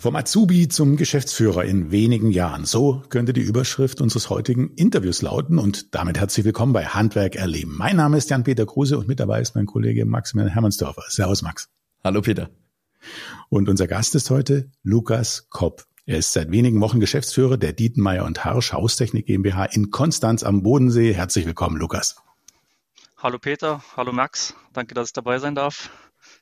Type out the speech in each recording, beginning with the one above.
Vom Azubi zum Geschäftsführer in wenigen Jahren. So könnte die Überschrift unseres heutigen Interviews lauten. Und damit herzlich willkommen bei Handwerk erleben. Mein Name ist Jan-Peter Kruse und mit dabei ist mein Kollege Maximilian Hermannsdorfer. Servus, Max. Hallo, Peter. Und unser Gast ist heute Lukas Kopp. Er ist seit wenigen Wochen Geschäftsführer der Dietenmeier und Harsch Haustechnik GmbH in Konstanz am Bodensee. Herzlich willkommen, Lukas. Hallo Peter, hallo Max. Danke, dass ich dabei sein darf.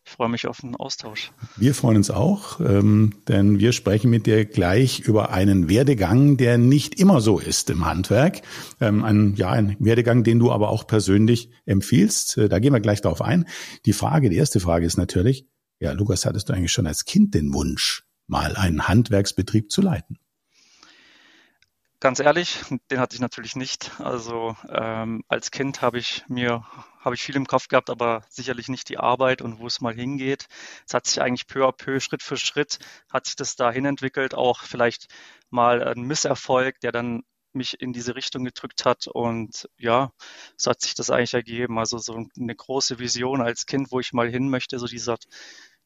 Ich freue mich auf den Austausch. Wir freuen uns auch, ähm, denn wir sprechen mit dir gleich über einen Werdegang, der nicht immer so ist im Handwerk. Ähm, ein, ja, ein Werdegang, den du aber auch persönlich empfiehlst. Äh, da gehen wir gleich darauf ein. Die Frage, die erste Frage ist natürlich, ja, Lukas, hattest du eigentlich schon als Kind den Wunsch, mal einen Handwerksbetrieb zu leiten? Ganz ehrlich, den hatte ich natürlich nicht. Also ähm, als Kind habe ich mir habe ich viel im Kopf gehabt, aber sicherlich nicht die Arbeit und wo es mal hingeht. Es hat sich eigentlich peu à peu, Schritt für Schritt, hat sich das dahin entwickelt. Auch vielleicht mal ein Misserfolg, der dann mich in diese Richtung gedrückt hat. Und ja, so hat sich das eigentlich ergeben. Also so eine große Vision als Kind, wo ich mal hin möchte, so dieser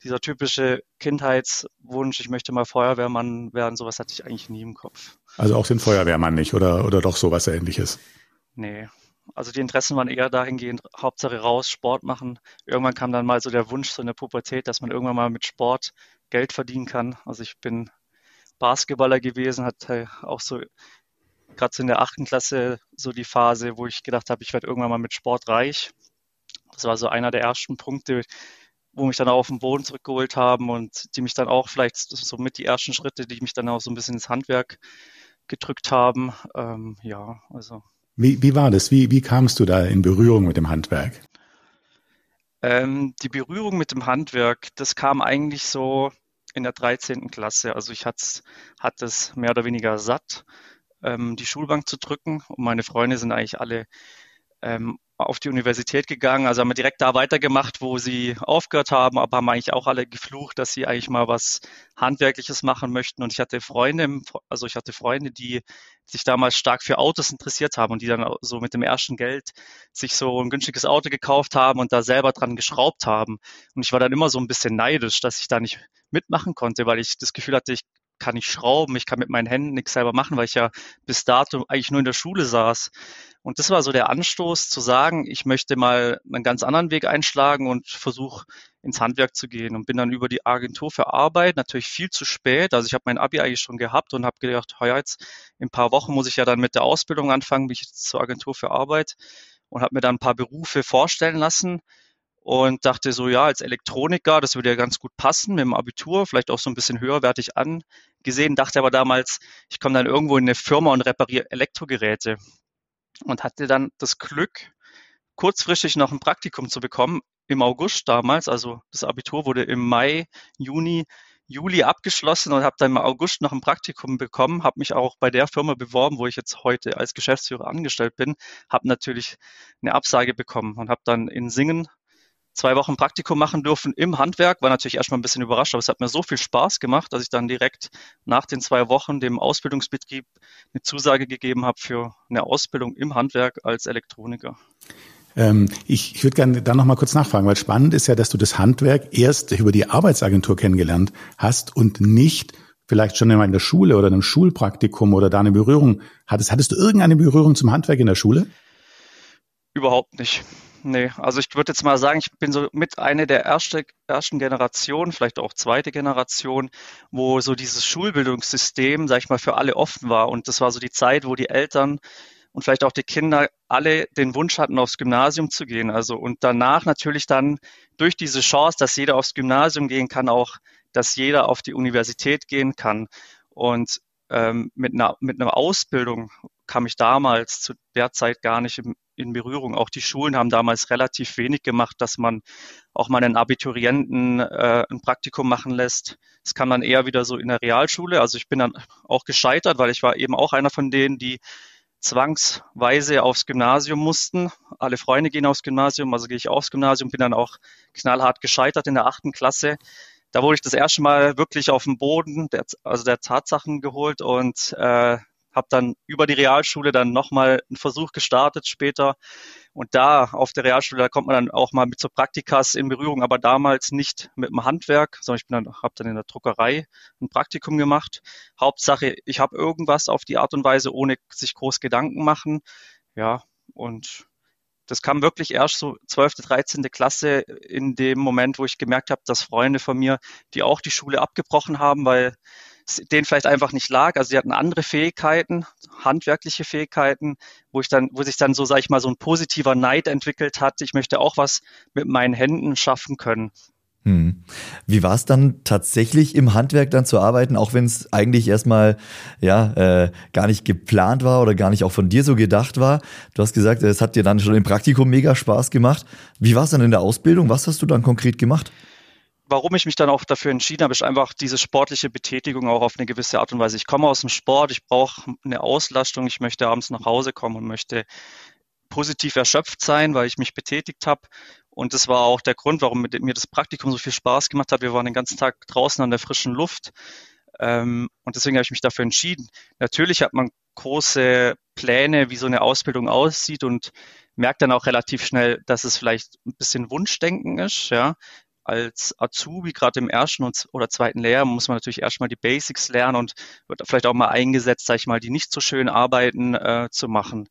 dieser typische Kindheitswunsch, ich möchte mal Feuerwehrmann werden, sowas hatte ich eigentlich nie im Kopf. Also auch den Feuerwehrmann nicht oder, oder doch sowas ähnliches? Nee. Also die Interessen waren eher dahingehend, Hauptsache raus, Sport machen. Irgendwann kam dann mal so der Wunsch so in der Pubertät, dass man irgendwann mal mit Sport Geld verdienen kann. Also ich bin Basketballer gewesen, hatte auch so gerade so in der achten Klasse so die Phase, wo ich gedacht habe, ich werde irgendwann mal mit Sport reich. Das war so einer der ersten Punkte, wo mich dann auch auf den Boden zurückgeholt haben und die mich dann auch vielleicht so mit die ersten Schritte, die mich dann auch so ein bisschen ins Handwerk gedrückt haben. Ähm, ja, also. Wie, wie war das? Wie, wie kamst du da in Berührung mit dem Handwerk? Ähm, die Berührung mit dem Handwerk, das kam eigentlich so in der 13. Klasse. Also ich hatte es mehr oder weniger satt, ähm, die Schulbank zu drücken. Und meine Freunde sind eigentlich alle ähm, auf die Universität gegangen, also haben wir direkt da weitergemacht, wo sie aufgehört haben, aber haben eigentlich auch alle geflucht, dass sie eigentlich mal was Handwerkliches machen möchten. Und ich hatte Freunde, also ich hatte Freunde, die sich damals stark für Autos interessiert haben und die dann so mit dem ersten Geld sich so ein günstiges Auto gekauft haben und da selber dran geschraubt haben. Und ich war dann immer so ein bisschen neidisch, dass ich da nicht mitmachen konnte, weil ich das Gefühl hatte, ich kann nicht schrauben, ich kann mit meinen Händen nichts selber machen, weil ich ja bis dato eigentlich nur in der Schule saß. Und das war so der Anstoß zu sagen, ich möchte mal einen ganz anderen Weg einschlagen und versuche ins Handwerk zu gehen und bin dann über die Agentur für Arbeit natürlich viel zu spät. Also ich habe mein Abi eigentlich schon gehabt und habe gedacht, heuer jetzt in ein paar Wochen muss ich ja dann mit der Ausbildung anfangen, bin ich jetzt zur Agentur für Arbeit und habe mir dann ein paar Berufe vorstellen lassen und dachte so, ja, als Elektroniker, das würde ja ganz gut passen mit dem Abitur, vielleicht auch so ein bisschen höherwertig angesehen, dachte aber damals, ich komme dann irgendwo in eine Firma und repariere Elektrogeräte und hatte dann das Glück, kurzfristig noch ein Praktikum zu bekommen im August damals. Also das Abitur wurde im Mai, Juni, Juli abgeschlossen und habe dann im August noch ein Praktikum bekommen, habe mich auch bei der Firma beworben, wo ich jetzt heute als Geschäftsführer angestellt bin, habe natürlich eine Absage bekommen und habe dann in Singen zwei Wochen Praktikum machen dürfen im Handwerk. War natürlich erstmal ein bisschen überrascht, aber es hat mir so viel Spaß gemacht, dass ich dann direkt nach den zwei Wochen dem Ausbildungsbetrieb eine Zusage gegeben habe für eine Ausbildung im Handwerk als Elektroniker. Ähm, ich ich würde gerne da noch mal kurz nachfragen, weil spannend ist ja, dass du das Handwerk erst über die Arbeitsagentur kennengelernt hast und nicht vielleicht schon in der Schule oder einem Schulpraktikum oder da eine Berührung hattest. Hattest du irgendeine Berührung zum Handwerk in der Schule? Überhaupt nicht. Nee, also ich würde jetzt mal sagen, ich bin so mit einer der erste, ersten Generationen, vielleicht auch zweite Generation, wo so dieses Schulbildungssystem, sag ich mal, für alle offen war. Und das war so die Zeit, wo die Eltern und vielleicht auch die Kinder alle den Wunsch hatten, aufs Gymnasium zu gehen. Also und danach natürlich dann durch diese Chance, dass jeder aufs Gymnasium gehen kann, auch, dass jeder auf die Universität gehen kann. Und ähm, mit, einer, mit einer Ausbildung kam ich damals zu der Zeit gar nicht im, in Berührung. Auch die Schulen haben damals relativ wenig gemacht, dass man auch mal einen Abiturienten äh, ein Praktikum machen lässt. Das kam dann eher wieder so in der Realschule. Also ich bin dann auch gescheitert, weil ich war eben auch einer von denen, die zwangsweise aufs Gymnasium mussten. Alle Freunde gehen aufs Gymnasium, also gehe ich aufs Gymnasium, bin dann auch knallhart gescheitert in der achten Klasse. Da wurde ich das erste Mal wirklich auf den Boden, der, also der Tatsachen geholt und äh, habe dann über die Realschule dann nochmal einen Versuch gestartet später. Und da auf der Realschule, da kommt man dann auch mal mit so Praktikas in Berührung, aber damals nicht mit dem Handwerk, sondern ich bin dann, habe dann in der Druckerei ein Praktikum gemacht. Hauptsache, ich habe irgendwas auf die Art und Weise, ohne sich groß Gedanken machen. Ja, und das kam wirklich erst so 12., 13. Klasse in dem Moment, wo ich gemerkt habe, dass Freunde von mir, die auch die Schule abgebrochen haben, weil denen vielleicht einfach nicht lag. Also sie hatten andere Fähigkeiten, handwerkliche Fähigkeiten, wo ich dann, wo sich dann so, sage ich mal, so ein positiver Neid entwickelt hat. Ich möchte auch was mit meinen Händen schaffen können. Hm. Wie war es dann tatsächlich im Handwerk dann zu arbeiten, auch wenn es eigentlich erstmal ja äh, gar nicht geplant war oder gar nicht auch von dir so gedacht war? Du hast gesagt, es hat dir dann schon im Praktikum mega Spaß gemacht. Wie war es dann in der Ausbildung? Was hast du dann konkret gemacht? Warum ich mich dann auch dafür entschieden habe, ist einfach diese sportliche Betätigung auch auf eine gewisse Art und Weise. Ich komme aus dem Sport, ich brauche eine Auslastung, ich möchte abends nach Hause kommen und möchte positiv erschöpft sein, weil ich mich betätigt habe. Und das war auch der Grund, warum mir das Praktikum so viel Spaß gemacht hat. Wir waren den ganzen Tag draußen an der frischen Luft. Ähm, und deswegen habe ich mich dafür entschieden. Natürlich hat man große Pläne, wie so eine Ausbildung aussieht und merkt dann auch relativ schnell, dass es vielleicht ein bisschen Wunschdenken ist. Ja. Als Azubi, gerade im ersten oder zweiten Lehrjahr, muss man natürlich erstmal die Basics lernen und wird vielleicht auch mal eingesetzt, sag ich mal, die nicht so schön arbeiten äh, zu machen.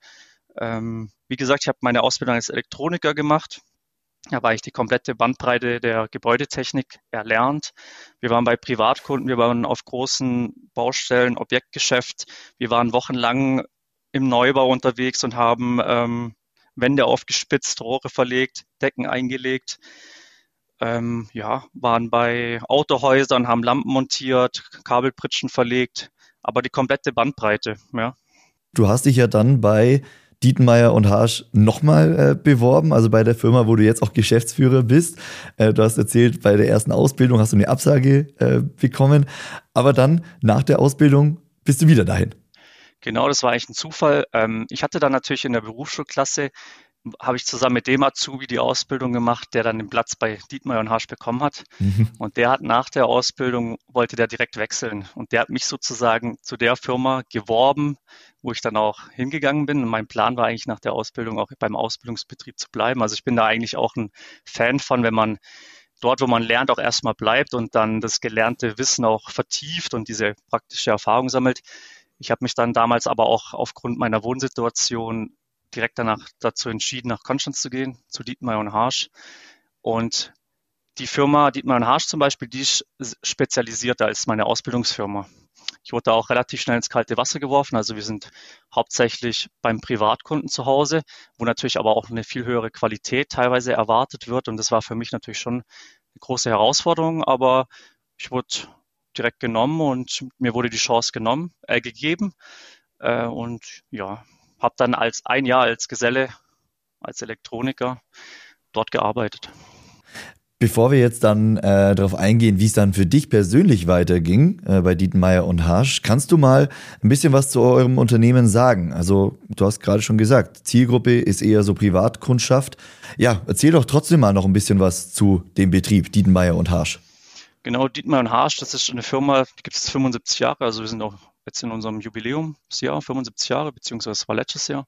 Ähm, wie gesagt, ich habe meine Ausbildung als Elektroniker gemacht. Da war ich die komplette Bandbreite der Gebäudetechnik erlernt. Wir waren bei Privatkunden, wir waren auf großen Baustellen, Objektgeschäft. Wir waren wochenlang im Neubau unterwegs und haben ähm, Wände aufgespitzt, Rohre verlegt, Decken eingelegt. Ähm, ja, waren bei Autohäusern, haben Lampen montiert, Kabelpritschen verlegt, aber die komplette Bandbreite, ja. Du hast dich ja dann bei Dietenmeier und Harsch nochmal äh, beworben, also bei der Firma, wo du jetzt auch Geschäftsführer bist. Äh, du hast erzählt, bei der ersten Ausbildung hast du eine Absage äh, bekommen, aber dann nach der Ausbildung bist du wieder dahin. Genau, das war eigentlich ein Zufall. Ähm, ich hatte dann natürlich in der Berufsschulklasse habe ich zusammen mit dem Azubi die Ausbildung gemacht, der dann den Platz bei Dietmar und Harsch bekommen hat. Mhm. Und der hat nach der Ausbildung, wollte der direkt wechseln. Und der hat mich sozusagen zu der Firma geworben, wo ich dann auch hingegangen bin. Und mein Plan war eigentlich nach der Ausbildung auch beim Ausbildungsbetrieb zu bleiben. Also ich bin da eigentlich auch ein Fan von, wenn man dort, wo man lernt, auch erstmal bleibt und dann das gelernte Wissen auch vertieft und diese praktische Erfahrung sammelt. Ich habe mich dann damals aber auch aufgrund meiner Wohnsituation direkt danach dazu entschieden, nach Konstanz zu gehen, zu Dietmar und Harsch. Und die Firma Dietmar und Harsch zum Beispiel, die ist spezialisierter als meine Ausbildungsfirma. Ich wurde da auch relativ schnell ins kalte Wasser geworfen. Also wir sind hauptsächlich beim Privatkunden zu Hause, wo natürlich aber auch eine viel höhere Qualität teilweise erwartet wird. Und das war für mich natürlich schon eine große Herausforderung. Aber ich wurde direkt genommen und mir wurde die Chance genommen, äh, gegeben. Äh, und ja, habe dann als ein Jahr als Geselle, als Elektroniker dort gearbeitet. Bevor wir jetzt dann äh, darauf eingehen, wie es dann für dich persönlich weiterging äh, bei Dietenmeier und Harsch, kannst du mal ein bisschen was zu eurem Unternehmen sagen? Also du hast gerade schon gesagt, Zielgruppe ist eher so Privatkundschaft. Ja, erzähl doch trotzdem mal noch ein bisschen was zu dem Betrieb Dietenmeier und Harsch. Genau, Dietmeier und Harsch, das ist eine Firma, die gibt es 75 Jahre, also wir sind auch jetzt in unserem Jubiläumsjahr, 75 Jahre, beziehungsweise war letztes Jahr,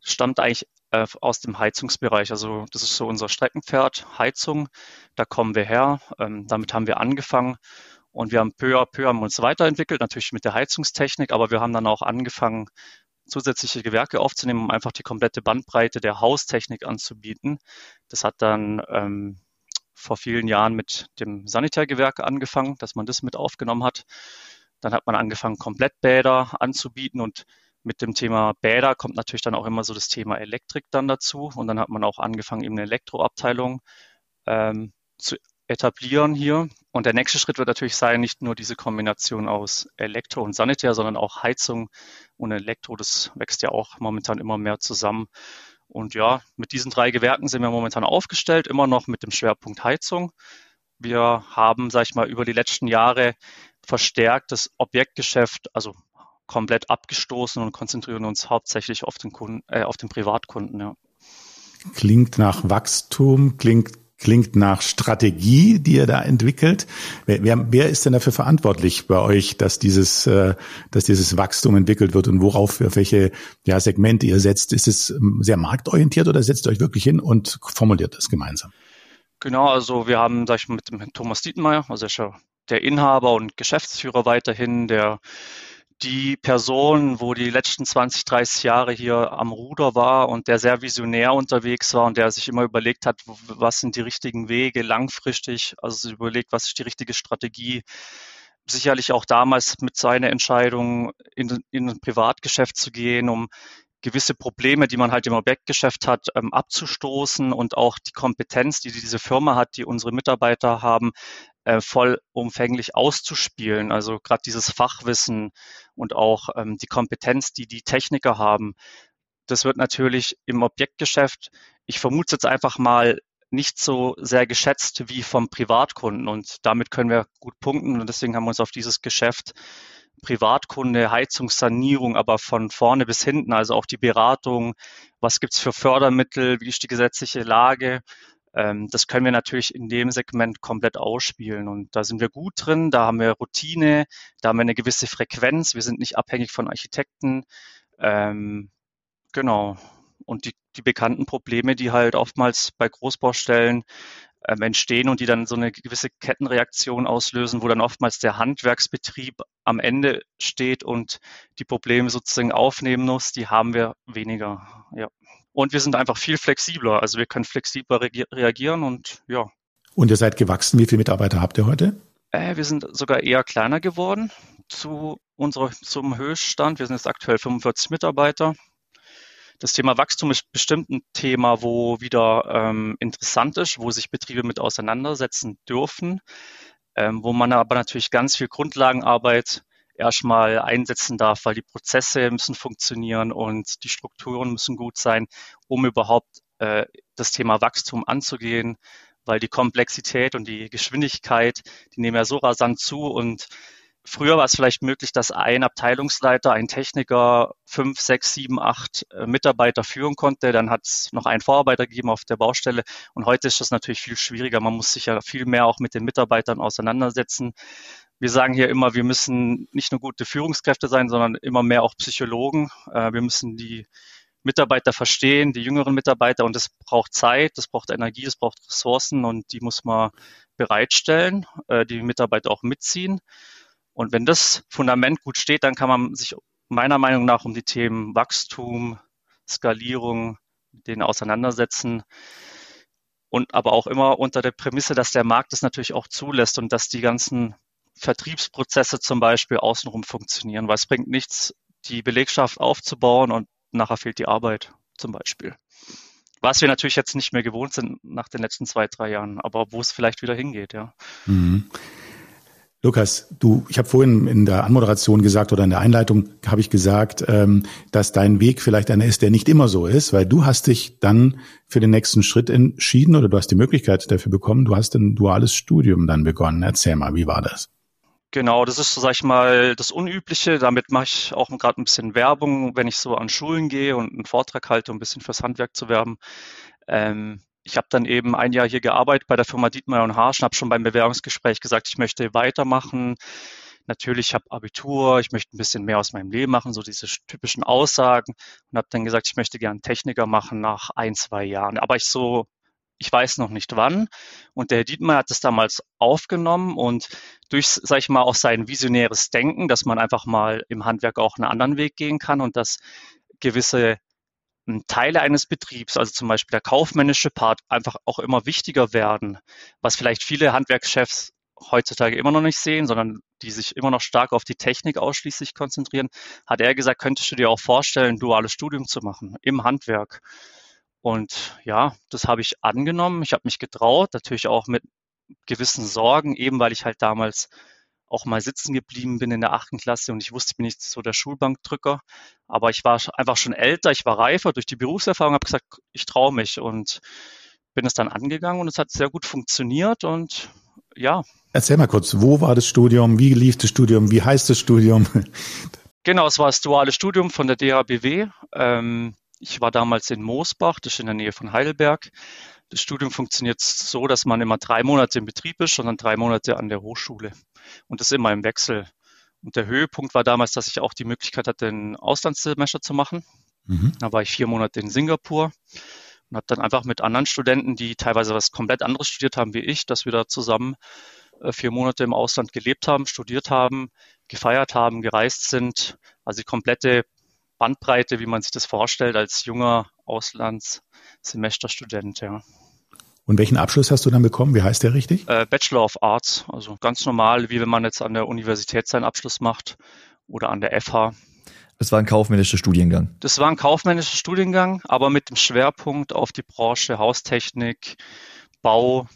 stammt eigentlich äh, aus dem Heizungsbereich. Also das ist so unser Streckenpferd, Heizung. Da kommen wir her. Ähm, damit haben wir angefangen und wir haben peu à peu haben uns weiterentwickelt, natürlich mit der Heizungstechnik, aber wir haben dann auch angefangen, zusätzliche Gewerke aufzunehmen, um einfach die komplette Bandbreite der Haustechnik anzubieten. Das hat dann ähm, vor vielen Jahren mit dem Sanitärgewerke angefangen, dass man das mit aufgenommen hat. Dann hat man angefangen, Komplettbäder anzubieten und mit dem Thema Bäder kommt natürlich dann auch immer so das Thema Elektrik dann dazu. Und dann hat man auch angefangen, eben eine Elektroabteilung ähm, zu etablieren hier. Und der nächste Schritt wird natürlich sein, nicht nur diese Kombination aus Elektro und Sanitär, sondern auch Heizung und Elektro. Das wächst ja auch momentan immer mehr zusammen. Und ja, mit diesen drei Gewerken sind wir momentan aufgestellt, immer noch mit dem Schwerpunkt Heizung. Wir haben, sag ich mal, über die letzten Jahre verstärkt das Objektgeschäft, also komplett abgestoßen und konzentrieren uns hauptsächlich auf den Kunden, äh, auf den Privatkunden, ja. Klingt nach Wachstum, klingt klingt nach Strategie, die ihr da entwickelt. Wer, wer, wer ist denn dafür verantwortlich bei euch, dass dieses, äh, dass dieses Wachstum entwickelt wird und worauf, auf welche ja, Segmente ihr setzt? Ist es ähm, sehr marktorientiert oder setzt ihr euch wirklich hin und formuliert das gemeinsam? Genau, also wir haben, sag ich mal, mit dem Thomas Dietenmeier, also der Inhaber und Geschäftsführer weiterhin, der die Person, wo die letzten 20, 30 Jahre hier am Ruder war und der sehr visionär unterwegs war und der sich immer überlegt hat, was sind die richtigen Wege langfristig, also überlegt, was ist die richtige Strategie. Sicherlich auch damals mit seiner Entscheidung, in, in ein Privatgeschäft zu gehen, um gewisse Probleme, die man halt im Objektgeschäft hat, ähm, abzustoßen und auch die Kompetenz, die diese Firma hat, die unsere Mitarbeiter haben, äh, vollumfänglich auszuspielen. Also gerade dieses Fachwissen und auch ähm, die Kompetenz, die die Techniker haben, das wird natürlich im Objektgeschäft, ich vermute jetzt einfach mal, nicht so sehr geschätzt wie vom Privatkunden. Und damit können wir gut punkten. Und deswegen haben wir uns auf dieses Geschäft Privatkunde, Heizungssanierung, aber von vorne bis hinten, also auch die Beratung, was gibt's für Fördermittel, wie ist die gesetzliche Lage, das können wir natürlich in dem Segment komplett ausspielen. Und da sind wir gut drin, da haben wir Routine, da haben wir eine gewisse Frequenz, wir sind nicht abhängig von Architekten. Ähm, genau. Und die, die bekannten Probleme, die halt oftmals bei Großbaustellen ähm, entstehen und die dann so eine gewisse Kettenreaktion auslösen, wo dann oftmals der Handwerksbetrieb am Ende steht und die Probleme sozusagen aufnehmen muss, die haben wir weniger. Ja. Und wir sind einfach viel flexibler. Also wir können flexibler reagieren und ja. Und ihr seid gewachsen. Wie viele Mitarbeiter habt ihr heute? Äh, wir sind sogar eher kleiner geworden zu unserer, zum Höchststand. Wir sind jetzt aktuell 45 Mitarbeiter. Das Thema Wachstum ist bestimmt ein Thema, wo wieder ähm, interessant ist, wo sich Betriebe mit auseinandersetzen dürfen, ähm, wo man aber natürlich ganz viel Grundlagenarbeit erstmal einsetzen darf, weil die Prozesse müssen funktionieren und die Strukturen müssen gut sein, um überhaupt äh, das Thema Wachstum anzugehen, weil die Komplexität und die Geschwindigkeit, die nehmen ja so rasant zu und Früher war es vielleicht möglich, dass ein Abteilungsleiter, ein Techniker fünf, sechs, sieben, acht äh, Mitarbeiter führen konnte. Dann hat es noch einen Vorarbeiter gegeben auf der Baustelle. Und heute ist das natürlich viel schwieriger. Man muss sich ja viel mehr auch mit den Mitarbeitern auseinandersetzen wir sagen hier immer, wir müssen nicht nur gute Führungskräfte sein, sondern immer mehr auch Psychologen. Äh, wir müssen die Mitarbeiter verstehen, die jüngeren Mitarbeiter und das braucht Zeit, das braucht Energie, das braucht Ressourcen und die muss man bereitstellen, äh, die Mitarbeiter auch mitziehen. Und wenn das Fundament gut steht, dann kann man sich meiner Meinung nach um die Themen Wachstum, Skalierung, denen auseinandersetzen. Und aber auch immer unter der Prämisse, dass der Markt es natürlich auch zulässt und dass die ganzen Vertriebsprozesse zum Beispiel außenrum funktionieren, weil es bringt nichts, die Belegschaft aufzubauen und nachher fehlt die Arbeit zum Beispiel. Was wir natürlich jetzt nicht mehr gewohnt sind nach den letzten zwei, drei Jahren, aber wo es vielleicht wieder hingeht, ja. Mhm. Lukas, du, ich habe vorhin in der Anmoderation gesagt oder in der Einleitung habe ich gesagt, ähm, dass dein Weg vielleicht einer ist, der nicht immer so ist, weil du hast dich dann für den nächsten Schritt entschieden oder du hast die Möglichkeit dafür bekommen. Du hast ein duales Studium dann begonnen. Erzähl mal, wie war das? Genau, das ist, sag ich mal, das Unübliche. Damit mache ich auch gerade ein bisschen Werbung, wenn ich so an Schulen gehe und einen Vortrag halte, um ein bisschen fürs Handwerk zu werben. Ähm, ich habe dann eben ein Jahr hier gearbeitet bei der Firma Dietmeier und Harsch und habe schon beim Bewerbungsgespräch gesagt, ich möchte weitermachen. Natürlich, ich habe Abitur, ich möchte ein bisschen mehr aus meinem Leben machen, so diese typischen Aussagen und habe dann gesagt, ich möchte gerne Techniker machen nach ein, zwei Jahren. Aber ich so ich weiß noch nicht wann. Und der Herr Dietmar hat es damals aufgenommen und durch, sag ich mal, auch sein visionäres Denken, dass man einfach mal im Handwerk auch einen anderen Weg gehen kann und dass gewisse hm, Teile eines Betriebs, also zum Beispiel der kaufmännische Part, einfach auch immer wichtiger werden, was vielleicht viele Handwerkschefs heutzutage immer noch nicht sehen, sondern die sich immer noch stark auf die Technik ausschließlich konzentrieren, hat er gesagt, könntest du dir auch vorstellen, ein duales Studium zu machen im Handwerk. Und ja, das habe ich angenommen. Ich habe mich getraut, natürlich auch mit gewissen Sorgen, eben weil ich halt damals auch mal sitzen geblieben bin in der achten Klasse und ich wusste, ich bin nicht so der Schulbankdrücker. Aber ich war einfach schon älter, ich war reifer durch die Berufserfahrung, habe gesagt, ich traue mich und bin es dann angegangen und es hat sehr gut funktioniert und ja. Erzähl mal kurz, wo war das Studium, wie lief das Studium, wie heißt das Studium? Genau, es war das duale Studium von der DHBW. Ähm, ich war damals in Moosbach, das ist in der Nähe von Heidelberg. Das Studium funktioniert so, dass man immer drei Monate im Betrieb ist und dann drei Monate an der Hochschule. Und das immer im Wechsel. Und der Höhepunkt war damals, dass ich auch die Möglichkeit hatte, ein Auslandssemester zu machen. Mhm. Da war ich vier Monate in Singapur und habe dann einfach mit anderen Studenten, die teilweise was komplett anderes studiert haben wie ich, dass wir da zusammen äh, vier Monate im Ausland gelebt haben, studiert haben, gefeiert haben, gereist sind. Also die komplette Bandbreite, wie man sich das vorstellt, als junger Auslandssemesterstudent, ja. Und welchen Abschluss hast du dann bekommen? Wie heißt der richtig? Äh, Bachelor of Arts, also ganz normal, wie wenn man jetzt an der Universität seinen Abschluss macht oder an der FH. Das war ein kaufmännischer Studiengang. Das war ein kaufmännischer Studiengang, aber mit dem Schwerpunkt auf die Branche Haustechnik, Bau.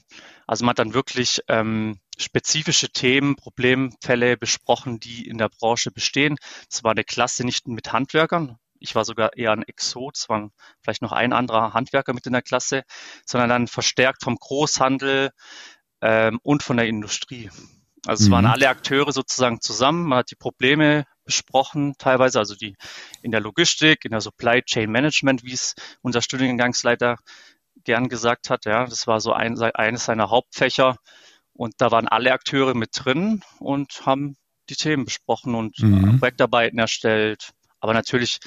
Also man hat dann wirklich ähm, spezifische Themen, Problemfälle besprochen, die in der Branche bestehen. Es war eine Klasse nicht mit Handwerkern. Ich war sogar eher ein Exot. Es waren vielleicht noch ein anderer Handwerker mit in der Klasse, sondern dann verstärkt vom Großhandel ähm, und von der Industrie. Also es mhm. waren alle Akteure sozusagen zusammen. Man hat die Probleme besprochen, teilweise, also die in der Logistik, in der Supply Chain Management, wie es unser Studiengangsleiter gern gesagt hat. Ja, das war so ein, eines seiner Hauptfächer. Und da waren alle Akteure mit drin und haben die Themen besprochen und mhm. Projektarbeiten erstellt. Aber natürlich,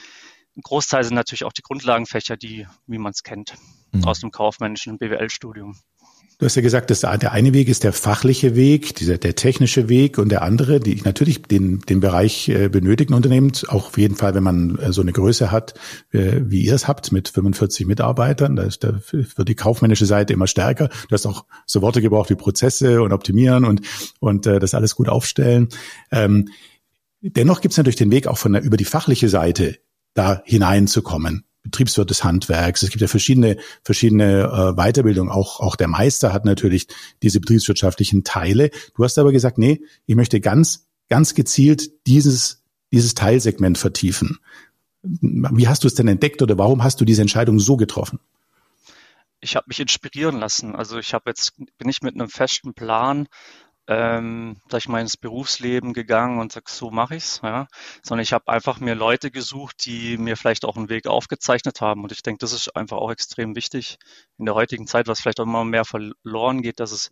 ein Großteil sind natürlich auch die Grundlagenfächer, die, wie man es kennt, mhm. aus dem kaufmännischen BWL-Studium. Du hast ja gesagt, dass der eine Weg ist der fachliche Weg, dieser, der technische Weg und der andere, die natürlich den, den Bereich äh, benötigen Unternehmen, auch auf jeden Fall, wenn man äh, so eine Größe hat, äh, wie ihr es habt, mit 45 Mitarbeitern, da, ist, da wird die kaufmännische Seite immer stärker. Du hast auch so Worte gebraucht wie Prozesse und optimieren und, und das alles gut aufstellen. Ähm, dennoch gibt es natürlich den Weg auch von der, über die fachliche Seite da hineinzukommen. Betriebswirt des Handwerks. Es gibt ja verschiedene, verschiedene äh, Weiterbildungen. Auch, auch der Meister hat natürlich diese betriebswirtschaftlichen Teile. Du hast aber gesagt, nee, ich möchte ganz, ganz gezielt dieses, dieses Teilsegment vertiefen. Wie hast du es denn entdeckt oder warum hast du diese Entscheidung so getroffen? Ich habe mich inspirieren lassen. Also ich habe jetzt bin ich mit einem festen Plan ähm, sag ich mal, ins Berufsleben gegangen und sag, so mache ich's, ja. Sondern ich habe einfach mir Leute gesucht, die mir vielleicht auch einen Weg aufgezeichnet haben. Und ich denke, das ist einfach auch extrem wichtig in der heutigen Zeit, was vielleicht auch immer mehr verloren geht, dass es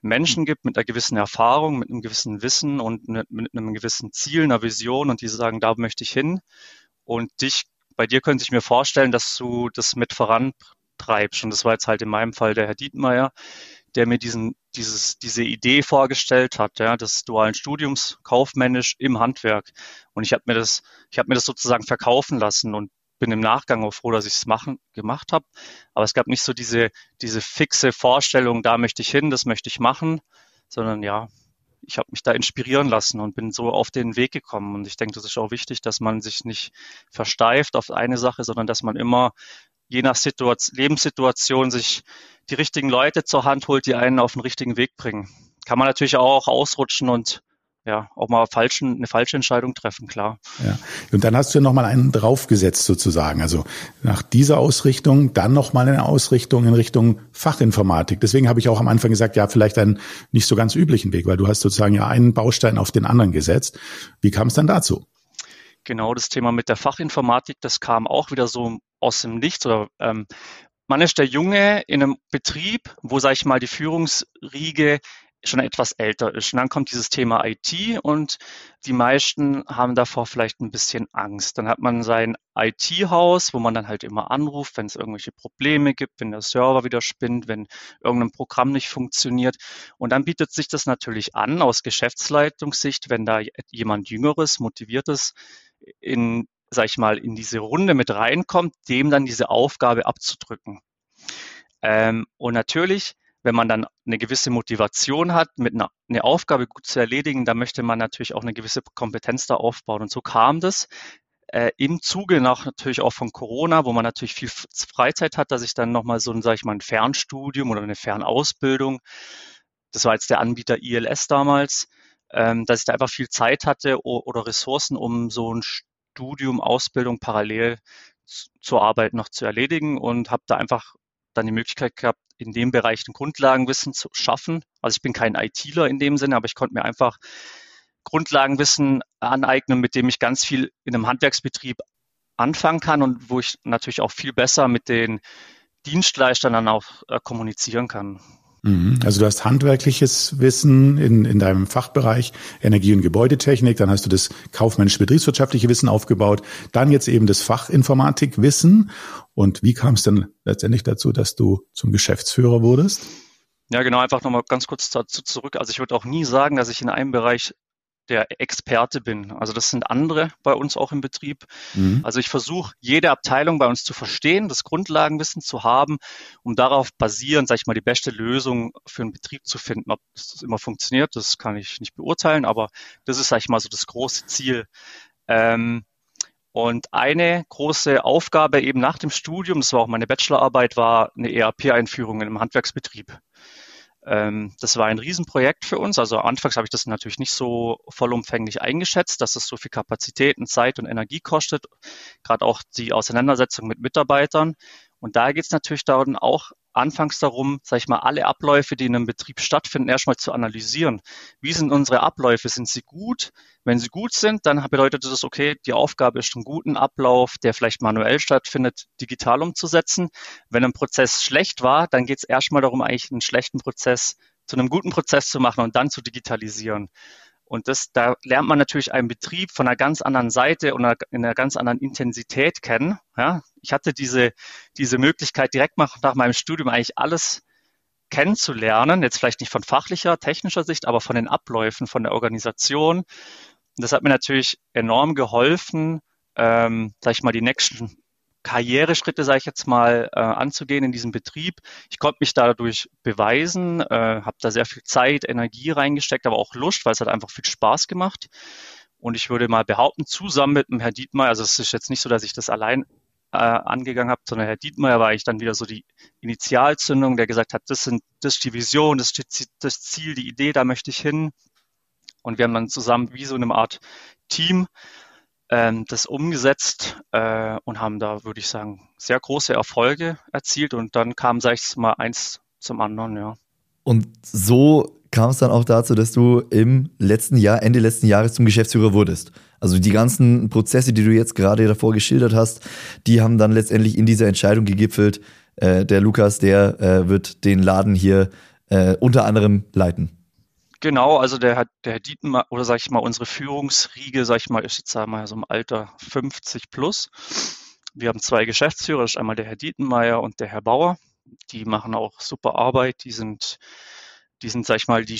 Menschen gibt mit einer gewissen Erfahrung, mit einem gewissen Wissen und mit, mit einem gewissen Ziel, einer Vision und die sagen, da möchte ich hin. Und dich, bei dir könnte ich mir vorstellen, dass du das mit vorantreibst. Und das war jetzt halt in meinem Fall der Herr Dietmeier, der mir diesen, dieses, diese Idee vorgestellt hat, ja, des dualen Studiums, kaufmännisch im Handwerk. Und ich habe mir das, ich habe mir das sozusagen verkaufen lassen und bin im Nachgang auch froh, dass ich es machen, gemacht habe. Aber es gab nicht so diese, diese fixe Vorstellung, da möchte ich hin, das möchte ich machen, sondern ja, ich habe mich da inspirieren lassen und bin so auf den Weg gekommen. Und ich denke, das ist auch wichtig, dass man sich nicht versteift auf eine Sache, sondern dass man immer je nach Situation, Lebenssituation sich die richtigen Leute zur Hand holt, die einen auf den richtigen Weg bringen. Kann man natürlich auch ausrutschen und ja, auch mal falschen, eine falsche Entscheidung treffen, klar. Ja. Und dann hast du ja nochmal einen draufgesetzt sozusagen. Also nach dieser Ausrichtung, dann nochmal eine Ausrichtung in Richtung Fachinformatik. Deswegen habe ich auch am Anfang gesagt, ja, vielleicht einen nicht so ganz üblichen Weg, weil du hast sozusagen ja einen Baustein auf den anderen gesetzt. Wie kam es dann dazu? Genau, das Thema mit der Fachinformatik, das kam auch wieder so aus dem Nichts oder ähm, man ist der Junge in einem Betrieb, wo, sage ich mal, die Führungsriege schon etwas älter ist. Und dann kommt dieses Thema IT und die meisten haben davor vielleicht ein bisschen Angst. Dann hat man sein IT-Haus, wo man dann halt immer anruft, wenn es irgendwelche Probleme gibt, wenn der Server wieder spinnt, wenn irgendein Programm nicht funktioniert. Und dann bietet sich das natürlich an aus Geschäftsleitungssicht, wenn da jemand Jüngeres, Motiviertes in sag ich mal, in diese Runde mit reinkommt, dem dann diese Aufgabe abzudrücken. Ähm, und natürlich, wenn man dann eine gewisse Motivation hat, mit einer eine Aufgabe gut zu erledigen, dann möchte man natürlich auch eine gewisse Kompetenz da aufbauen. Und so kam das äh, im Zuge nach natürlich auch von Corona, wo man natürlich viel Freizeit hat, dass ich dann nochmal so ein, sag ich mal, ein Fernstudium oder eine Fernausbildung, das war jetzt der Anbieter ILS damals, ähm, dass ich da einfach viel Zeit hatte oder Ressourcen, um so ein Studium, Ausbildung parallel zur Arbeit noch zu erledigen und habe da einfach dann die Möglichkeit gehabt, in dem Bereich ein Grundlagenwissen zu schaffen. Also ich bin kein ITler in dem Sinne, aber ich konnte mir einfach Grundlagenwissen aneignen, mit dem ich ganz viel in einem Handwerksbetrieb anfangen kann und wo ich natürlich auch viel besser mit den Dienstleistern dann auch äh, kommunizieren kann. Mhm. Also du hast handwerkliches Wissen in, in deinem Fachbereich Energie- und Gebäudetechnik, dann hast du das kaufmännische betriebswirtschaftliche Wissen aufgebaut, dann jetzt eben das Fachinformatikwissen. Und wie kam es denn letztendlich dazu, dass du zum Geschäftsführer wurdest? Ja, genau, einfach nochmal ganz kurz dazu zurück. Also ich würde auch nie sagen, dass ich in einem Bereich der Experte bin. Also das sind andere bei uns auch im Betrieb. Mhm. Also ich versuche, jede Abteilung bei uns zu verstehen, das Grundlagenwissen zu haben, um darauf basierend, sag ich mal, die beste Lösung für einen Betrieb zu finden. Ob das immer funktioniert, das kann ich nicht beurteilen, aber das ist, sag ich mal, so das große Ziel. Ähm, und eine große Aufgabe eben nach dem Studium, das war auch meine Bachelorarbeit, war eine ERP-Einführung in einem Handwerksbetrieb. Ähm, das war ein Riesenprojekt für uns. Also anfangs habe ich das natürlich nicht so vollumfänglich eingeschätzt, dass es so viel Kapazitäten, Zeit und Energie kostet. Gerade auch die Auseinandersetzung mit Mitarbeitern. Und da geht es natürlich dann auch anfangs darum, sage ich mal, alle Abläufe, die in einem Betrieb stattfinden, erstmal zu analysieren. Wie sind unsere Abläufe? Sind sie gut? Wenn sie gut sind, dann bedeutet das, okay, die Aufgabe ist, einen guten Ablauf, der vielleicht manuell stattfindet, digital umzusetzen. Wenn ein Prozess schlecht war, dann geht es erstmal darum, eigentlich einen schlechten Prozess zu einem guten Prozess zu machen und dann zu digitalisieren. Und das, da lernt man natürlich einen Betrieb von einer ganz anderen Seite und in einer ganz anderen Intensität kennen. Ja, ich hatte diese, diese Möglichkeit direkt nach, meinem Studium eigentlich alles kennenzulernen, jetzt vielleicht nicht von fachlicher, technischer Sicht, aber von den Abläufen, von der Organisation. Und das hat mir natürlich enorm geholfen, ähm, sag ich mal, die nächsten Karriereschritte, sage ich jetzt mal, äh, anzugehen in diesem Betrieb. Ich konnte mich dadurch beweisen, äh, habe da sehr viel Zeit, Energie reingesteckt, aber auch Lust, weil es hat einfach viel Spaß gemacht. Und ich würde mal behaupten, zusammen mit dem Herr Dietmar, also es ist jetzt nicht so, dass ich das allein äh, angegangen habe, sondern Herr Dietmar war ich dann wieder so die Initialzündung, der gesagt hat, das sind, das ist die Vision, das ist das Ziel, die Idee, da möchte ich hin. Und wir haben dann zusammen wie so eine Art Team ähm, das umgesetzt äh, und haben da, würde ich sagen, sehr große Erfolge erzielt. Und dann kam, sag ich mal, eins zum anderen, ja. Und so kam es dann auch dazu, dass du im letzten Jahr, Ende letzten Jahres zum Geschäftsführer wurdest. Also die ganzen Prozesse, die du jetzt gerade davor geschildert hast, die haben dann letztendlich in dieser Entscheidung gegipfelt. Äh, der Lukas, der äh, wird den Laden hier äh, unter anderem leiten. Genau, also der hat, der Herr Dietmar, oder sag ich mal, unsere Führungsriege, sag ich mal, ist jetzt einmal so im Alter 50 plus. Wir haben zwei Geschäftsführer, das ist einmal der Herr Dietenmeier und der Herr Bauer. Die machen auch super Arbeit, die sind, die sind, sag ich mal, die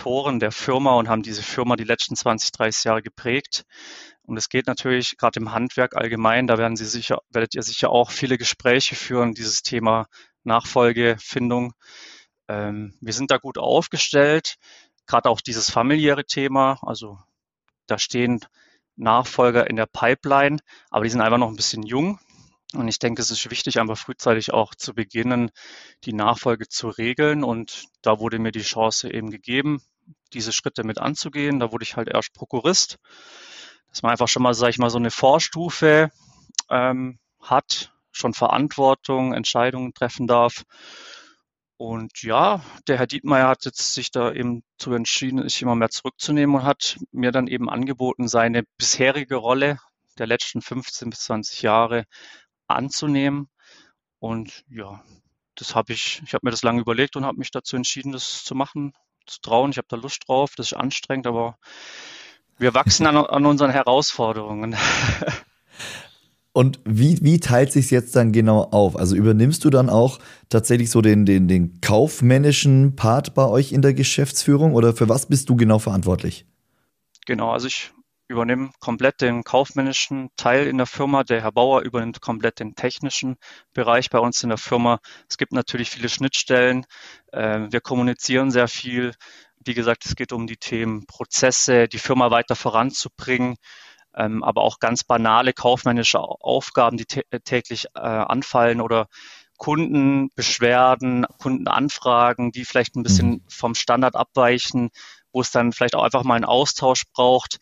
Stabilatoren der Firma und haben diese Firma die letzten 20, 30 Jahre geprägt. Und es geht natürlich gerade im Handwerk allgemein, da werden Sie sicher, werdet ihr sicher auch viele Gespräche führen, dieses Thema Nachfolgefindung. Ähm, wir sind da gut aufgestellt, gerade auch dieses familiäre Thema. Also da stehen Nachfolger in der Pipeline, aber die sind einfach noch ein bisschen jung. Und ich denke, es ist wichtig, einfach frühzeitig auch zu beginnen, die Nachfolge zu regeln. Und da wurde mir die Chance eben gegeben, diese Schritte mit anzugehen. Da wurde ich halt erst Prokurist, dass man einfach schon mal, sage ich mal, so eine Vorstufe ähm, hat, schon Verantwortung, Entscheidungen treffen darf. Und ja, der Herr Dietmeier hat jetzt sich da eben zu entschieden, sich immer mehr zurückzunehmen und hat mir dann eben angeboten, seine bisherige Rolle der letzten 15 bis 20 Jahre anzunehmen. Und ja, das habe ich, ich habe mir das lange überlegt und habe mich dazu entschieden, das zu machen, zu trauen. Ich habe da Lust drauf, das ist anstrengend, aber wir wachsen an, an unseren Herausforderungen. Und wie, wie teilt sich jetzt dann genau auf? Also übernimmst du dann auch tatsächlich so den, den, den kaufmännischen Part bei euch in der Geschäftsführung oder für was bist du genau verantwortlich? Genau, also ich übernehme komplett den kaufmännischen Teil in der Firma. Der Herr Bauer übernimmt komplett den technischen Bereich bei uns in der Firma. Es gibt natürlich viele Schnittstellen. Ähm, wir kommunizieren sehr viel. Wie gesagt, es geht um die Themen Prozesse, die Firma weiter voranzubringen ähm, aber auch ganz banale kaufmännische Aufgaben, die täglich äh, anfallen oder Kundenbeschwerden, Kundenanfragen, die vielleicht ein bisschen mhm. vom Standard abweichen, wo es dann vielleicht auch einfach mal einen Austausch braucht.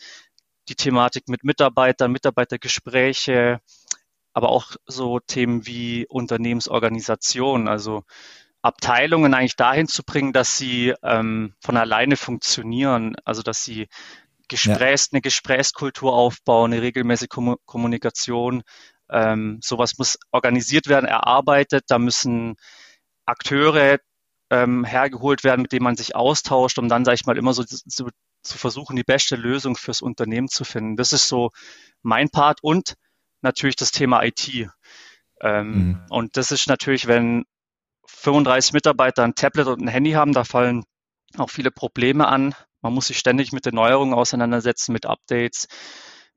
Die Thematik mit Mitarbeitern, Mitarbeitergespräche, aber auch so Themen wie Unternehmensorganisation, also Abteilungen eigentlich dahin zu bringen, dass sie ähm, von alleine funktionieren, also dass sie Gesprächs, ja. eine Gesprächskultur aufbauen, eine regelmäßige Kommunikation Ähm, sowas muss organisiert werden, erarbeitet. Da müssen Akteure ähm, hergeholt werden, mit denen man sich austauscht, um dann, sage ich mal, immer so zu, zu versuchen, die beste Lösung fürs Unternehmen zu finden. Das ist so mein Part und natürlich das Thema IT. Ähm, mhm. Und das ist natürlich, wenn 35 Mitarbeiter ein Tablet und ein Handy haben, da fallen auch viele Probleme an. Man muss sich ständig mit den Neuerungen auseinandersetzen, mit Updates,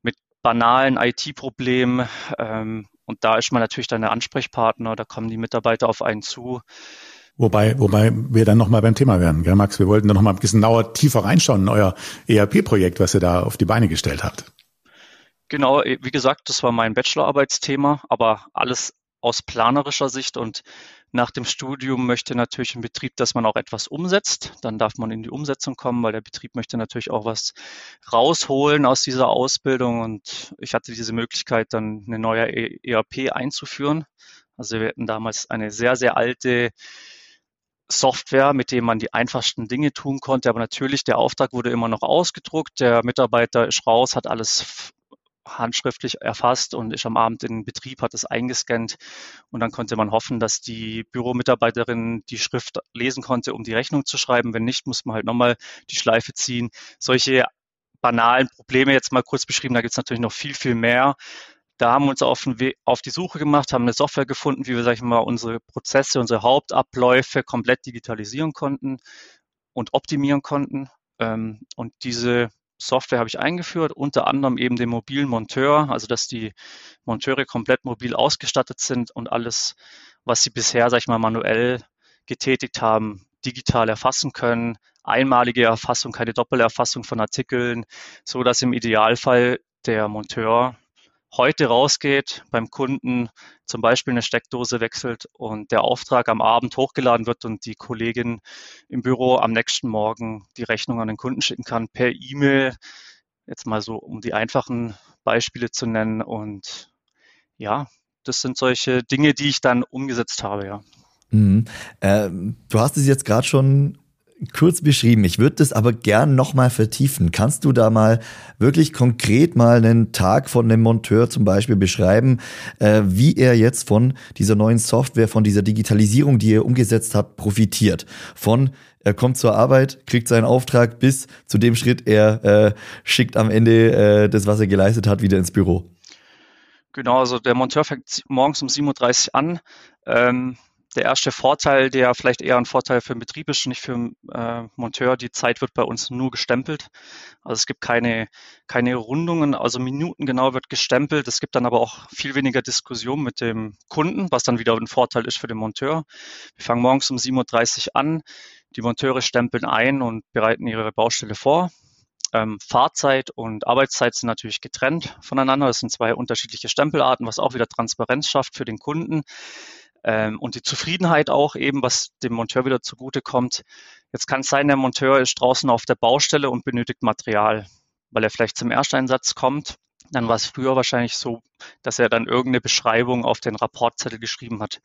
mit banalen IT-Problemen. Ähm, und da ist man natürlich dann der Ansprechpartner, da kommen die Mitarbeiter auf einen zu. Wobei, wobei wir dann nochmal beim Thema werden, gell, Max? Wir wollten da nochmal ein bisschen genauer tiefer reinschauen in euer ERP-Projekt, was ihr da auf die Beine gestellt habt. Genau, wie gesagt, das war mein Bachelorarbeitsthema, aber alles aus planerischer Sicht und nach dem Studium möchte natürlich ein Betrieb, dass man auch etwas umsetzt. Dann darf man in die Umsetzung kommen, weil der Betrieb möchte natürlich auch was rausholen aus dieser Ausbildung. Und ich hatte diese Möglichkeit, dann eine neue ERP einzuführen. Also wir hatten damals eine sehr, sehr alte Software, mit dem man die einfachsten Dinge tun konnte. Aber natürlich, der Auftrag wurde immer noch ausgedruckt. Der Mitarbeiter ist raus, hat alles handschriftlich erfasst und ist am Abend in Betrieb, hat es eingescannt und dann konnte man hoffen, dass die Büromitarbeiterin die Schrift lesen konnte, um die Rechnung zu schreiben. Wenn nicht, muss man halt nochmal die Schleife ziehen. Solche banalen Probleme jetzt mal kurz beschrieben, da gibt es natürlich noch viel, viel mehr. Da haben wir uns auf, auf, die Suche gemacht, haben eine Software gefunden, wie wir, sag ich mal, unsere Prozesse, unsere Hauptabläufe komplett digitalisieren konnten und optimieren konnten. Ähm, und diese Software habe ich eingeführt, unter anderem eben den mobilen Monteur, also dass die Monteure komplett mobil ausgestattet sind und alles, was sie bisher, sag ich mal, manuell getätigt haben, digital erfassen können. Einmalige Erfassung, keine Doppelerfassung von Artikeln, so dass im Idealfall der Monteur heute rausgeht, beim Kunden zum Beispiel eine Steckdose wechselt und der Auftrag am Abend hochgeladen wird und die Kollegin im Büro am nächsten Morgen die Rechnung an den Kunden schicken kann per E-Mail. Jetzt mal so, um die einfachen Beispiele zu nennen. Und ja, das sind solche Dinge, die ich dann umgesetzt habe, ja. Mhm. Äh, du hast es jetzt gerade schon kurz beschrieben. Ich würde das aber gern nochmal vertiefen. Kannst du da mal wirklich konkret mal einen Tag von dem Monteur zum Beispiel beschreiben, äh, wie er jetzt von dieser neuen Software, von dieser Digitalisierung, die er umgesetzt hat, profitiert? Von er kommt zur Arbeit, kriegt seinen Auftrag bis zu dem Schritt, er äh, schickt am Ende äh, das, was er geleistet hat, wieder ins Büro. Genau, also der Monteur fängt morgens um 7.30 Uhr an. Ähm der erste Vorteil, der vielleicht eher ein Vorteil für den Betrieb ist, nicht für den äh, Monteur, die Zeit wird bei uns nur gestempelt. Also es gibt keine, keine Rundungen, also Minuten genau wird gestempelt. Es gibt dann aber auch viel weniger Diskussion mit dem Kunden, was dann wieder ein Vorteil ist für den Monteur. Wir fangen morgens um 7.30 Uhr an. Die Monteure stempeln ein und bereiten ihre Baustelle vor. Ähm, Fahrzeit und Arbeitszeit sind natürlich getrennt voneinander. Das sind zwei unterschiedliche Stempelarten, was auch wieder Transparenz schafft für den Kunden ähm, und die Zufriedenheit auch eben, was dem Monteur wieder zugute kommt. Jetzt kann es sein, der Monteur ist draußen auf der Baustelle und benötigt Material, weil er vielleicht zum Ersteinsatz kommt. Dann war es früher wahrscheinlich so, dass er dann irgendeine Beschreibung auf den Rapportzettel geschrieben hat.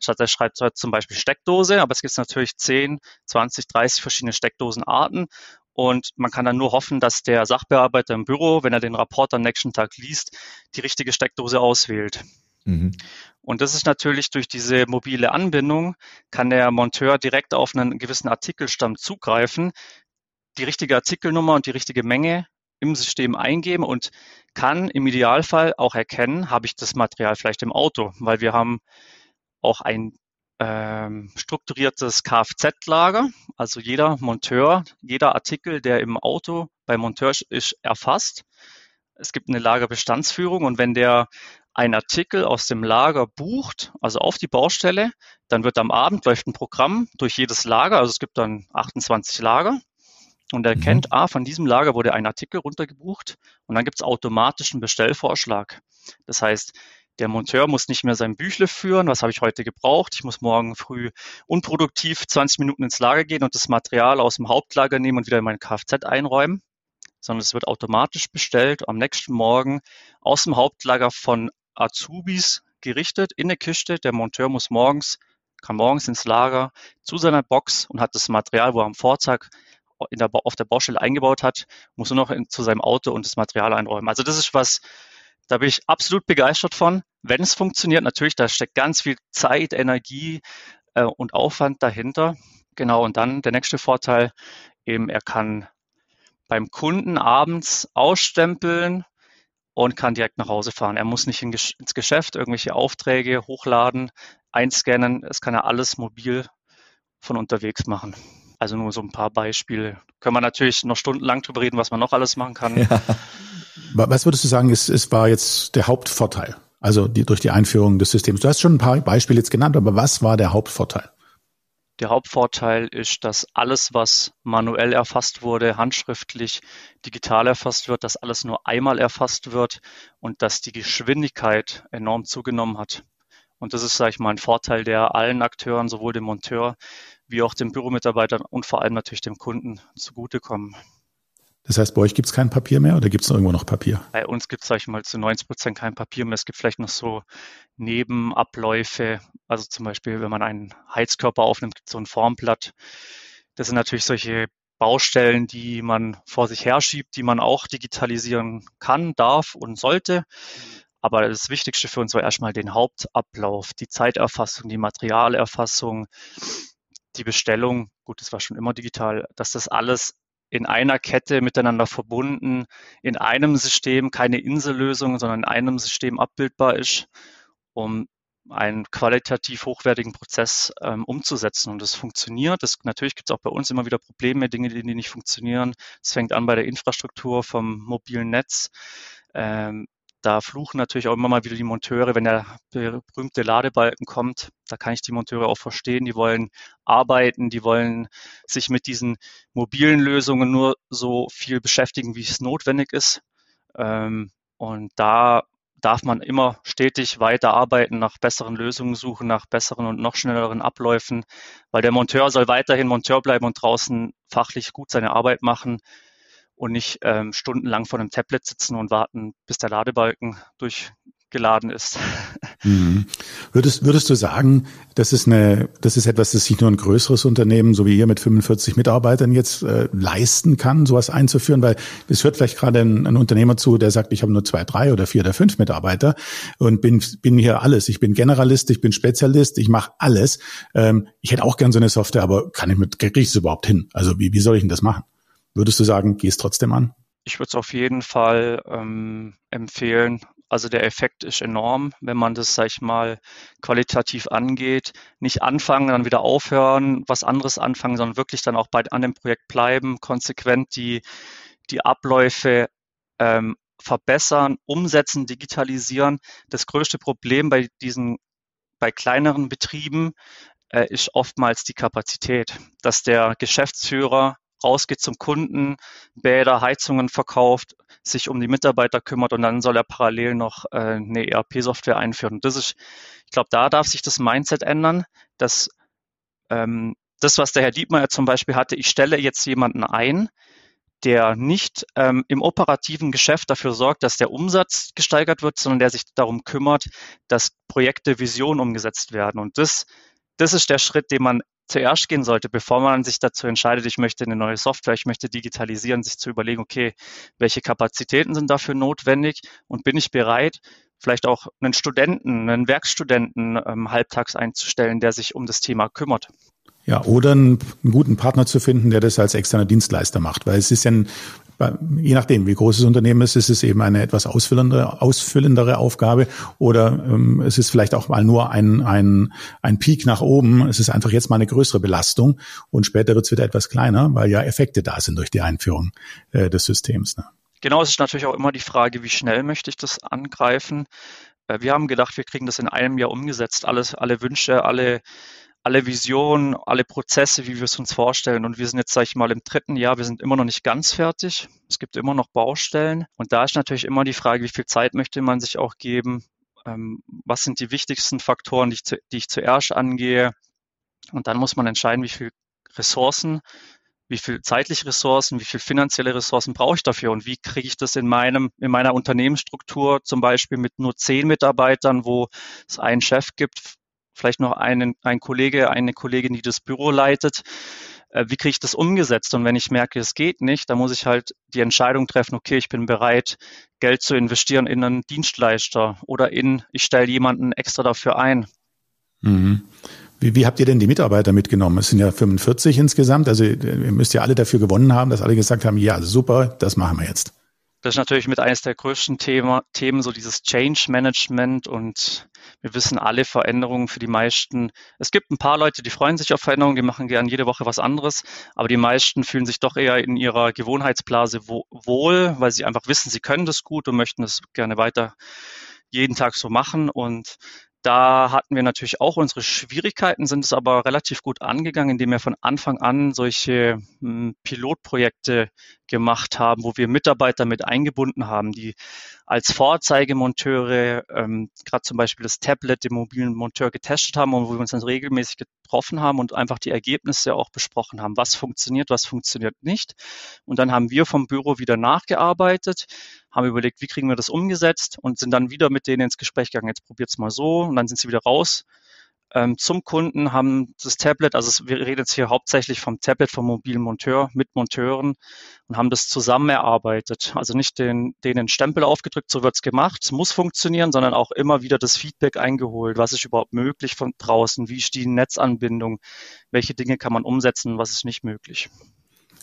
Statt er schreibt halt zum Beispiel Steckdose, aber es gibt natürlich 10, 20, 30 verschiedene Steckdosenarten. Und man kann dann nur hoffen, dass der Sachbearbeiter im Büro, wenn er den Rapport am nächsten Tag liest, die richtige Steckdose auswählt. Mhm. Und das ist natürlich durch diese mobile Anbindung, kann der Monteur direkt auf einen gewissen Artikelstamm zugreifen, die richtige Artikelnummer und die richtige Menge im System eingeben und kann im Idealfall auch erkennen, habe ich das Material vielleicht im Auto, weil wir haben auch ein ähm, strukturiertes Kfz-Lager. Also jeder Monteur, jeder Artikel, der im Auto beim Monteur ist, erfasst. Es gibt eine Lagerbestandsführung und wenn der ein Artikel aus dem Lager bucht, also auf die Baustelle, dann wird am Abend läuft ein Programm durch jedes Lager, also es gibt dann 28 Lager und er mhm. ah, von diesem Lager wurde ein Artikel runtergebucht und dann gibt es automatisch einen Bestellvorschlag. Das heißt, der Monteur muss nicht mehr sein Büchle führen, was habe ich heute gebraucht. Ich muss morgen früh unproduktiv 20 Minuten ins Lager gehen und das Material aus dem Hauptlager nehmen und wieder in mein Kfz einräumen, sondern es wird automatisch bestellt am nächsten Morgen aus dem Hauptlager von Azubis gerichtet in eine Kiste. Der Monteur muss morgens, kann morgens ins Lager zu seiner Box und hat das Material, wo er am Vortag der, auf der Baustelle eingebaut hat, muss nur noch in, zu seinem Auto und das Material einräumen. Also das ist was, da bin ich absolut begeistert von, wenn es funktioniert, natürlich, da steckt ganz viel Zeit, Energie äh, und Aufwand dahinter. Genau, und dann der nächste Vorteil, eben er kann beim Kunden abends ausstempeln und kann direkt nach Hause fahren. Er muss nicht in, ins Geschäft irgendwelche Aufträge hochladen, einscannen. Es kann er alles mobil von unterwegs machen. Also nur so ein paar Beispiele. Können wir natürlich noch stundenlang drüber reden, was man noch alles machen kann. Ja. Was würdest du sagen, ist, ist war jetzt der Hauptvorteil? Also die, durch die Einführung des Systems. Du hast schon ein paar Beispiele jetzt genannt, aber was war der Hauptvorteil? Der Hauptvorteil ist, dass alles, was manuell erfasst wurde, handschriftlich, digital erfasst wird, dass alles nur einmal erfasst wird und dass die Geschwindigkeit enorm zugenommen hat. Und das ist, sage ich mal, ein Vorteil, der allen Akteuren, sowohl dem Monteur wie auch den Büromitarbeitern und vor allem natürlich dem Kunden zugutekommen. Das heißt, bei euch gibt es kein Papier mehr oder gibt es irgendwo noch Papier? Bei uns gibt es, sag ich mal, zu 90 Prozent kein Papier mehr. Es gibt vielleicht noch so Nebenabläufe. Also zum Beispiel, wenn man einen Heizkörper aufnimmt, gibt es so ein Formblatt. Das sind natürlich solche Baustellen, die man vor sich herschiebt, die man auch digitalisieren kann, darf und sollte. Aber das Wichtigste für uns war erstmal den Hauptablauf, die Zeiterfassung, die Materialerfassung, die Bestellung. Gut, das war schon immer digital, dass das alles in einer Kette miteinander verbunden, in einem System, keine Insellösung, sondern in einem System abbildbar ist, um einen qualitativ hochwertigen Prozess ähm, umzusetzen. Und das funktioniert. Das, natürlich gibt es auch bei uns immer wieder Probleme, Dinge, die, die nicht funktionieren. Es fängt an bei der Infrastruktur vom mobilen Netz. Ähm, da fluchen natürlich auch immer mal wieder die Monteure, wenn der berühmte Ladebalken kommt. Da kann ich die Monteure auch verstehen. Die wollen arbeiten, die wollen sich mit diesen mobilen Lösungen nur so viel beschäftigen, wie es notwendig ist. Ähm, und da darf man immer stetig weiter arbeiten, nach besseren Lösungen suchen, nach besseren und noch schnelleren Abläufen, weil der Monteur soll weiterhin Monteur bleiben und draußen fachlich gut seine Arbeit machen und nicht ähm, stundenlang vor einem Tablet sitzen und warten, bis der Ladebalken durchgeladen ist. Mhm. Würdest, würdest du sagen, das ist eine, das ist etwas, das sich nur ein größeres Unternehmen, so wie ihr mit 45 Mitarbeitern jetzt äh, leisten kann, sowas einzuführen? Weil es hört vielleicht gerade ein, ein Unternehmer zu, der sagt, ich habe nur zwei, drei oder vier oder fünf Mitarbeiter und bin, bin hier alles. Ich bin Generalist, ich bin Spezialist, ich mache alles. Ähm, ich hätte auch gern so eine Software, aber kann ich mit, kriege ich es überhaupt hin? Also wie, wie soll ich denn das machen? Würdest du sagen, geh es trotzdem an? Ich würde es auf jeden Fall ähm, empfehlen. Also der Effekt ist enorm, wenn man das, sag ich mal, qualitativ angeht. Nicht anfangen, dann wieder aufhören, was anderes anfangen, sondern wirklich dann auch bei, an dem Projekt bleiben, konsequent die, die Abläufe ähm, verbessern, umsetzen, digitalisieren. Das größte Problem bei diesen, bei kleineren Betrieben äh, ist oftmals die Kapazität, dass der Geschäftsführer rausgeht zum Kunden, Bäder, Heizungen verkauft, sich um die Mitarbeiter kümmert und dann soll er parallel noch äh, eine ERP-Software einführen. Und das ist, ich glaube, da darf sich das Mindset ändern, dass ähm, das, was der Herr Dietmeier zum Beispiel hatte, ich stelle jetzt jemanden ein, der nicht ähm, im operativen Geschäft dafür sorgt, dass der Umsatz gesteigert wird, sondern der sich darum kümmert, dass Projekte, Visionen umgesetzt werden. Und das, das ist der Schritt, den man zuerst gehen sollte, bevor man sich dazu entscheidet, ich möchte eine neue Software, ich möchte digitalisieren, sich zu überlegen, okay, welche Kapazitäten sind dafür notwendig und bin ich bereit, vielleicht auch einen Studenten, einen Werkstudenten ähm, halbtags einzustellen, der sich um das Thema kümmert. Ja, oder einen, einen, guten Partner zu finden, der das als externer Dienstleister macht, weil es ist ja ein, je nachdem, wie groß das Unternehmen ist, ist es eben eine etwas ausfüllendere, ausfüllendere Aufgabe oder ähm, es ist vielleicht auch mal nur ein, ein, ein Peak nach oben. Es ist einfach jetzt mal eine größere Belastung und später wird es wieder etwas kleiner, weil ja Effekte da sind durch die Einführung äh, des Systems. Ne? Genau, es ist natürlich auch immer die Frage, wie schnell möchte ich das angreifen. Äh, wir haben gedacht, wir kriegen das in einem Jahr umgesetzt, alles, alle Wünsche, alle alle Visionen, alle Prozesse, wie wir es uns vorstellen. Und wir sind jetzt, sage ich mal, im dritten Jahr, wir sind immer noch nicht ganz fertig. Es gibt immer noch Baustellen. Und da ist natürlich immer die Frage, wie viel Zeit möchte man sich auch geben? Ähm, was sind die wichtigsten Faktoren, die ich, zu, die ich zuerst angehe? Und dann muss man entscheiden, wie viel Ressourcen, wie viel zeitliche Ressourcen, wie viel finanzielle Ressourcen brauche ich dafür und wie kriege ich das in meinem, in meiner Unternehmensstruktur zum Beispiel mit nur zehn Mitarbeitern, wo es einen Chef gibt, vielleicht noch einen, ein Kollege, eine Kollegin, die das Büro leitet. äh, wie kriege ich das umgesetzt? Und wenn ich merke, es geht nicht, dann muss ich halt die Entscheidung treffen, okay, ich bin bereit, Geld zu investieren in einen Dienstleister oder in, ich stelle jemanden extra dafür ein. Mhm. Wie, wie habt ihr denn die Mitarbeiter mitgenommen? Es sind ja 45 insgesamt, also ihr müsst ja alle dafür gewonnen haben, dass alle gesagt haben, ja, super, das machen wir jetzt. Das ist natürlich mit eines der größten Thema, Themen, so dieses Change Management und wir wissen alle Veränderungen für die meisten. Es gibt ein paar Leute, die freuen sich auf Veränderungen, die machen gern jede Woche was anderes, aber die meisten fühlen sich doch eher in ihrer Gewohnheitsblase wohl, weil sie einfach wissen, sie können das gut und möchten das gerne weiter jeden Tag so machen und da hatten wir natürlich auch unsere Schwierigkeiten, sind es aber relativ gut angegangen, indem wir von Anfang an solche hm, Pilotprojekte gemacht haben, wo wir Mitarbeiter mit eingebunden haben, die als Vorzeigemonteure ähm, gerade zum Beispiel das Tablet, den mobilen Monteur getestet haben und wo wir uns dann regelmäßig getroffen haben und einfach die Ergebnisse auch besprochen haben, was funktioniert, was funktioniert nicht. Und dann haben wir vom Büro wieder nachgearbeitet, haben überlegt, wie kriegen wir das umgesetzt und sind dann wieder mit denen ins Gespräch gegangen, jetzt probiert's mal so. Und dann sind sie wieder raus ähm, zum Kunden, haben das Tablet, also wir reden jetzt hier hauptsächlich vom Tablet vom mobilen Monteur mit Monteuren und haben das zusammen erarbeitet. Also nicht den, denen Stempel aufgedrückt, so wird's gemacht, es muss funktionieren, sondern auch immer wieder das Feedback eingeholt, was ist überhaupt möglich von draußen, wie ist die Netzanbindung, welche Dinge kann man umsetzen, was ist nicht möglich.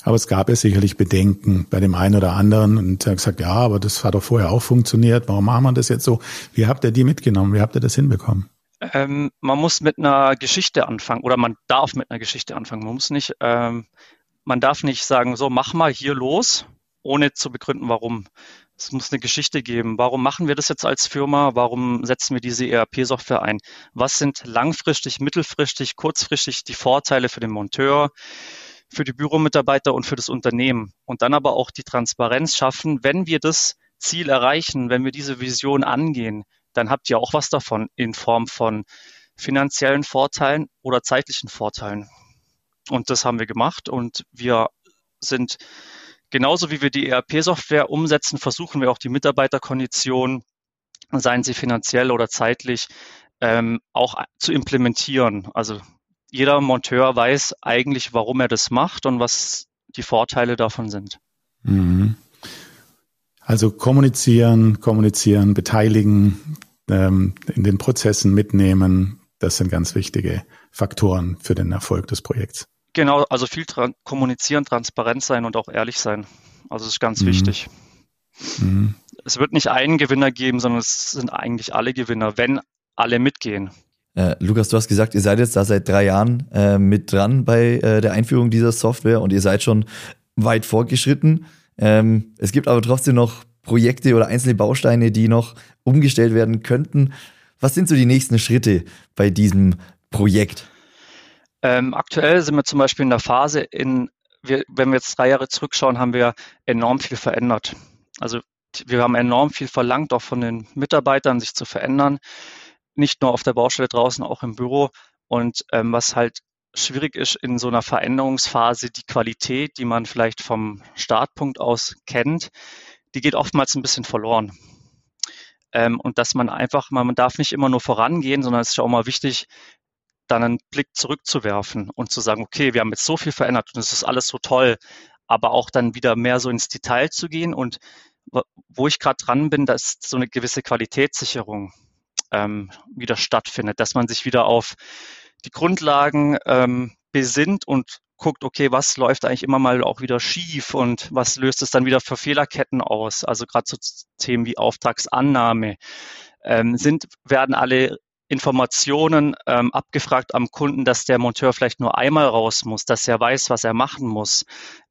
Aber es gab ja sicherlich Bedenken bei dem einen oder anderen und er hat gesagt, ja, aber das hat doch vorher auch funktioniert. Warum machen wir das jetzt so? Wie habt ihr die mitgenommen? Wie habt ihr das hinbekommen? Ähm, man muss mit einer Geschichte anfangen oder man darf mit einer Geschichte anfangen. Man muss nicht, ähm, man darf nicht sagen, so mach mal hier los, ohne zu begründen, warum. Es muss eine Geschichte geben. Warum machen wir das jetzt als Firma? Warum setzen wir diese ERP-Software ein? Was sind langfristig, mittelfristig, kurzfristig die Vorteile für den Monteur, für die Büromitarbeiter und für das Unternehmen? Und dann aber auch die Transparenz schaffen, wenn wir das Ziel erreichen, wenn wir diese Vision angehen, dann habt ihr auch was davon in Form von finanziellen Vorteilen oder zeitlichen Vorteilen. Und das haben wir gemacht und wir sind genauso wie wir die ERP-Software umsetzen, versuchen wir auch die Mitarbeiterkonditionen, seien sie finanziell oder zeitlich, ähm, auch zu implementieren. Also jeder Monteur weiß eigentlich, warum er das macht und was die Vorteile davon sind. Mhm. Also kommunizieren, kommunizieren, beteiligen, ähm, in den Prozessen mitnehmen, das sind ganz wichtige Faktoren für den Erfolg des Projekts. Genau, also viel tra kommunizieren, transparent sein und auch ehrlich sein. Also das ist ganz mhm. wichtig. Mhm. Es wird nicht einen Gewinner geben, sondern es sind eigentlich alle Gewinner, wenn alle mitgehen. Äh, Lukas, du hast gesagt, ihr seid jetzt da seit drei Jahren äh, mit dran bei äh, der Einführung dieser Software und ihr seid schon weit fortgeschritten. Ähm, es gibt aber trotzdem noch Projekte oder einzelne Bausteine, die noch umgestellt werden könnten. Was sind so die nächsten Schritte bei diesem Projekt? Ähm, aktuell sind wir zum Beispiel in der Phase, in, wir, wenn wir jetzt drei Jahre zurückschauen, haben wir enorm viel verändert. Also wir haben enorm viel verlangt, auch von den Mitarbeitern, sich zu verändern. Nicht nur auf der Baustelle draußen, auch im Büro. Und ähm, was halt schwierig ist in so einer Veränderungsphase, die Qualität, die man vielleicht vom Startpunkt aus kennt, die geht oftmals ein bisschen verloren. Ähm, und dass man einfach, man darf nicht immer nur vorangehen, sondern es ist auch mal wichtig, dann einen Blick zurückzuwerfen und zu sagen, okay, wir haben jetzt so viel verändert und es ist alles so toll, aber auch dann wieder mehr so ins Detail zu gehen und wo ich gerade dran bin, dass so eine gewisse Qualitätssicherung ähm, wieder stattfindet, dass man sich wieder auf die Grundlagen ähm, besinnt und guckt, okay, was läuft eigentlich immer mal auch wieder schief und was löst es dann wieder für Fehlerketten aus? Also gerade so Themen wie Auftragsannahme. Ähm, sind, werden alle Informationen ähm, abgefragt am Kunden, dass der Monteur vielleicht nur einmal raus muss, dass er weiß, was er machen muss.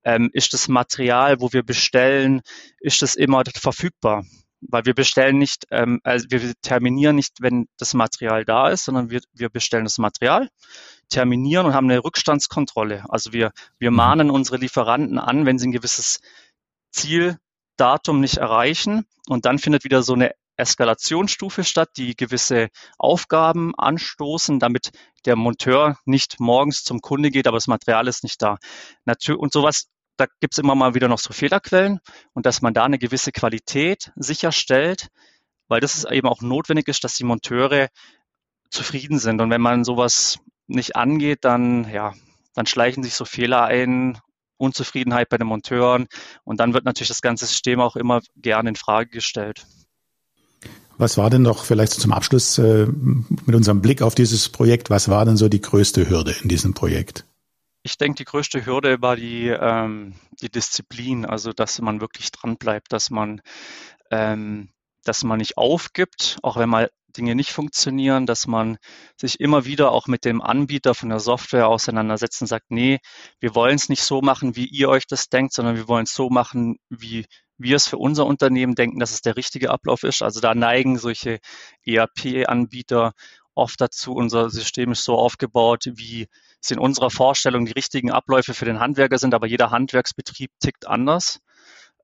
Ähm, ist das Material, wo wir bestellen, ist das immer verfügbar? Weil wir bestellen nicht, ähm, also wir terminieren nicht, wenn das Material da ist, sondern wir, wir bestellen das Material, terminieren und haben eine Rückstandskontrolle. Also wir, wir mhm. mahnen unsere Lieferanten an, wenn sie ein gewisses Zieldatum nicht erreichen. Und dann findet wieder so eine Eskalationsstufe statt, die gewisse Aufgaben anstoßen, damit der Monteur nicht morgens zum Kunde geht, aber das Material ist nicht da. Und sowas, da gibt es immer mal wieder noch so Fehlerquellen und dass man da eine gewisse Qualität sicherstellt, weil das ist eben auch notwendig ist, dass die Monteure zufrieden sind. Und wenn man sowas nicht angeht, dann, ja, dann schleichen sich so Fehler ein, Unzufriedenheit bei den Monteuren und dann wird natürlich das ganze System auch immer gerne in Frage gestellt. Was war denn doch vielleicht zum Abschluss äh, mit unserem Blick auf dieses Projekt, was war denn so die größte Hürde in diesem Projekt? Ich denke, die größte Hürde war die, ähm, die Disziplin, also dass man wirklich dran bleibt, dass man, ähm, dass man nicht aufgibt, auch wenn mal Dinge nicht funktionieren, dass man sich immer wieder auch mit dem Anbieter von der Software auseinandersetzt und sagt, nee, wir wollen es nicht so machen, wie ihr euch das denkt, sondern wir wollen es so machen, wie wir es für unser Unternehmen denken, dass es der richtige Ablauf ist. Also da neigen solche ERP-Anbieter oft dazu, unser System ist so aufgebaut, wie es in unserer Vorstellung die richtigen Abläufe für den Handwerker sind, aber jeder Handwerksbetrieb tickt anders.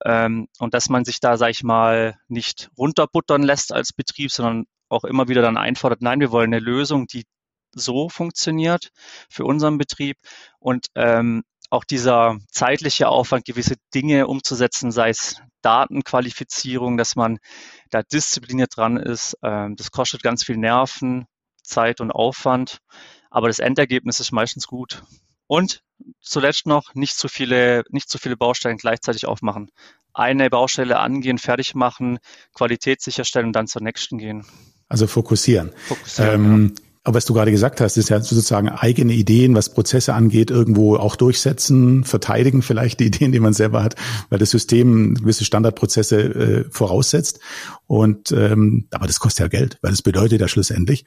Ähm, und dass man sich da, sag ich mal, nicht runterbuttern lässt als Betrieb, sondern auch immer wieder dann einfordert, nein, wir wollen eine Lösung, die so funktioniert für unseren Betrieb. Und ähm, auch dieser zeitliche Aufwand, gewisse Dinge umzusetzen, sei es Datenqualifizierung, dass man da diszipliniert dran ist, ähm, das kostet ganz viel Nerven, Zeit und Aufwand. Aber das Endergebnis ist meistens gut. Und zuletzt noch nicht zu viele, nicht zu viele Baustellen gleichzeitig aufmachen. Eine Baustelle angehen, fertig machen, Qualität sicherstellen und dann zur nächsten gehen. Also fokussieren. fokussieren ähm, ja. Aber was du gerade gesagt hast, ist ja sozusagen eigene Ideen, was Prozesse angeht, irgendwo auch durchsetzen, verteidigen vielleicht die Ideen, die man selber hat, weil das System gewisse Standardprozesse äh, voraussetzt. Und ähm, aber das kostet ja Geld, weil das bedeutet ja schlussendlich,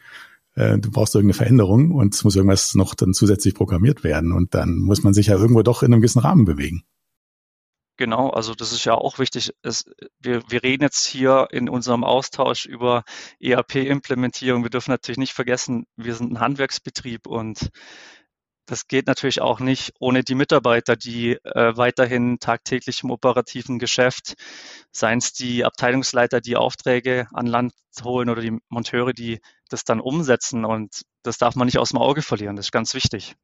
du brauchst irgendeine Veränderung und es muss irgendwas noch dann zusätzlich programmiert werden. Und dann muss man sich ja irgendwo doch in einem gewissen Rahmen bewegen. Genau, also das ist ja auch wichtig. Es, wir, wir reden jetzt hier in unserem Austausch über ERP-Implementierung. Wir dürfen natürlich nicht vergessen, wir sind ein Handwerksbetrieb und das geht natürlich auch nicht ohne die Mitarbeiter, die äh, weiterhin tagtäglich im operativen Geschäft, seien es die Abteilungsleiter, die Aufträge an Land holen oder die Monteure, die das dann umsetzen. Und das darf man nicht aus dem Auge verlieren. Das ist ganz wichtig.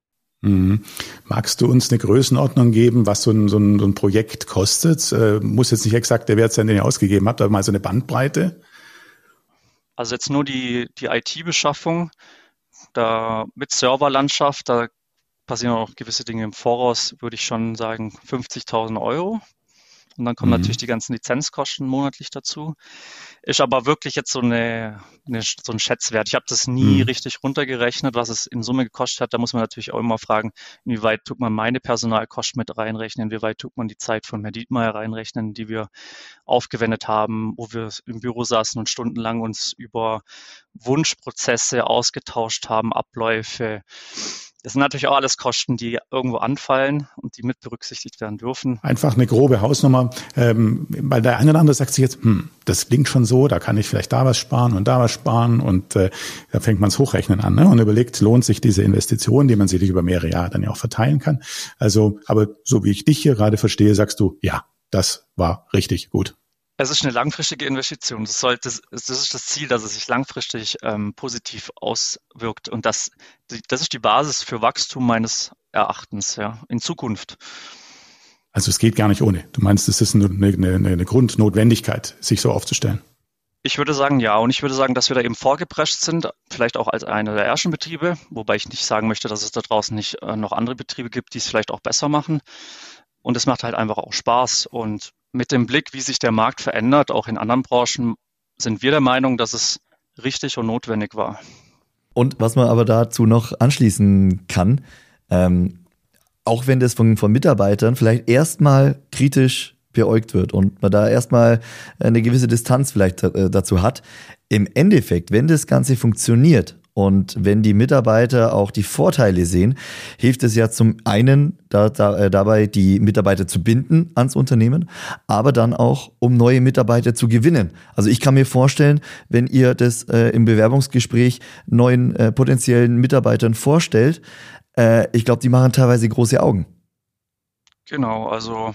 Mhm. Magst du uns eine Größenordnung geben, was so ein, so ein, so ein Projekt kostet? Äh, muss jetzt nicht exakt der Wert sein, den ihr ausgegeben habt, aber mal so eine Bandbreite? Also jetzt nur die, die IT-Beschaffung, da mit Serverlandschaft, da passieren auch gewisse Dinge im Voraus, würde ich schon sagen 50.000 Euro. Und dann kommen mhm. natürlich die ganzen Lizenzkosten monatlich dazu. Ist aber wirklich jetzt so, eine, eine so ein Schätzwert. Ich habe das nie mhm. richtig runtergerechnet, was es in Summe gekostet hat. Da muss man natürlich auch immer fragen, inwieweit tut man meine Personalkosten mit reinrechnen, inwieweit tut man die Zeit von Herrn Dietmeier reinrechnen, die wir aufgewendet haben, wo wir im Büro saßen und stundenlang uns über Wunschprozesse ausgetauscht haben, Abläufe das sind natürlich auch alles Kosten, die irgendwo anfallen und die mit berücksichtigt werden dürfen. Einfach eine grobe Hausnummer, ähm, weil der eine oder andere sagt sich jetzt, hm, das klingt schon so, da kann ich vielleicht da was sparen und da was sparen und äh, da fängt man es hochrechnen an ne? und überlegt, lohnt sich diese Investition, die man sich über mehrere Jahre dann ja auch verteilen kann. Also, aber so wie ich dich hier gerade verstehe, sagst du, ja, das war richtig gut. Es ist eine langfristige Investition. Das, sollte, das ist das Ziel, dass es sich langfristig ähm, positiv auswirkt. Und das, das ist die Basis für Wachstum meines Erachtens ja, in Zukunft. Also es geht gar nicht ohne. Du meinst, es ist eine, eine, eine Grundnotwendigkeit, sich so aufzustellen. Ich würde sagen, ja. Und ich würde sagen, dass wir da eben vorgeprescht sind, vielleicht auch als einer der ersten Betriebe, wobei ich nicht sagen möchte, dass es da draußen nicht äh, noch andere Betriebe gibt, die es vielleicht auch besser machen. Und es macht halt einfach auch Spaß. Und mit dem Blick, wie sich der Markt verändert, auch in anderen Branchen, sind wir der Meinung, dass es richtig und notwendig war. Und was man aber dazu noch anschließen kann, ähm, auch wenn das von, von Mitarbeitern vielleicht erstmal kritisch beäugt wird und man da erstmal eine gewisse Distanz vielleicht äh, dazu hat, im Endeffekt, wenn das Ganze funktioniert und wenn die Mitarbeiter auch die Vorteile sehen, hilft es ja zum einen da, da, äh, dabei, die Mitarbeiter zu binden ans Unternehmen, aber dann auch, um neue Mitarbeiter zu gewinnen. Also ich kann mir vorstellen, wenn ihr das äh, im Bewerbungsgespräch neuen äh, potenziellen Mitarbeitern vorstellt, äh, ich glaube, die machen teilweise große Augen. Genau, also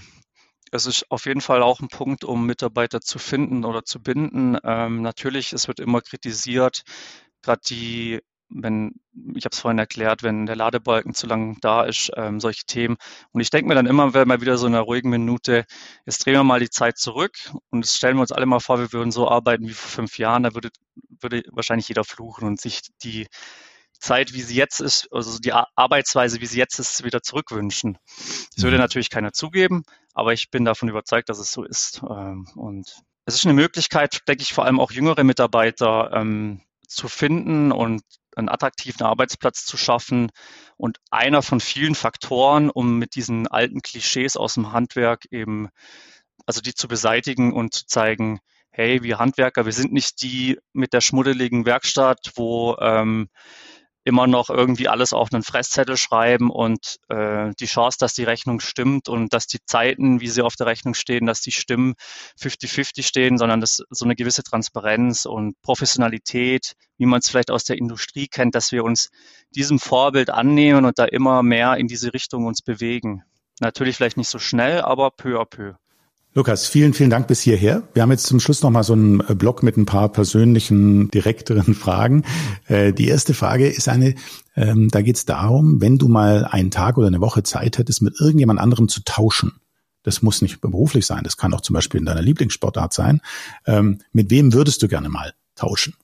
es ist auf jeden Fall auch ein Punkt, um Mitarbeiter zu finden oder zu binden. Ähm, natürlich, es wird immer kritisiert, gerade die, wenn, ich habe es vorhin erklärt, wenn der Ladebalken zu lang da ist, ähm, solche Themen. Und ich denke mir dann immer, wenn mal wieder so in einer ruhigen Minute, jetzt drehen wir mal die Zeit zurück und stellen wir uns alle mal vor, wir würden so arbeiten wie vor fünf Jahren, da würde, würde wahrscheinlich jeder fluchen und sich die, Zeit, wie sie jetzt ist, also die Arbeitsweise, wie sie jetzt ist, wieder zurückwünschen. Das würde mhm. natürlich keiner zugeben, aber ich bin davon überzeugt, dass es so ist. Ähm, und es ist eine Möglichkeit, denke ich, vor allem auch jüngere Mitarbeiter ähm, zu finden und einen attraktiven Arbeitsplatz zu schaffen. Und einer von vielen Faktoren, um mit diesen alten Klischees aus dem Handwerk eben, also die zu beseitigen und zu zeigen, hey, wir Handwerker, wir sind nicht die mit der schmuddeligen Werkstatt, wo ähm, immer noch irgendwie alles auf einen Fresszettel schreiben und äh, die Chance, dass die Rechnung stimmt und dass die Zeiten, wie sie auf der Rechnung stehen, dass die Stimmen 50-50 stehen, sondern dass so eine gewisse Transparenz und Professionalität, wie man es vielleicht aus der Industrie kennt, dass wir uns diesem Vorbild annehmen und da immer mehr in diese Richtung uns bewegen. Natürlich vielleicht nicht so schnell, aber peu à peu. Lukas, vielen, vielen Dank bis hierher. Wir haben jetzt zum Schluss noch mal so einen äh, Block mit ein paar persönlichen, direkteren Fragen. Äh, die erste Frage ist eine, ähm, da geht es darum, wenn du mal einen Tag oder eine Woche Zeit hättest, mit irgendjemand anderem zu tauschen. Das muss nicht beruflich sein, das kann auch zum Beispiel in deiner Lieblingssportart sein. Ähm, mit wem würdest du gerne mal tauschen?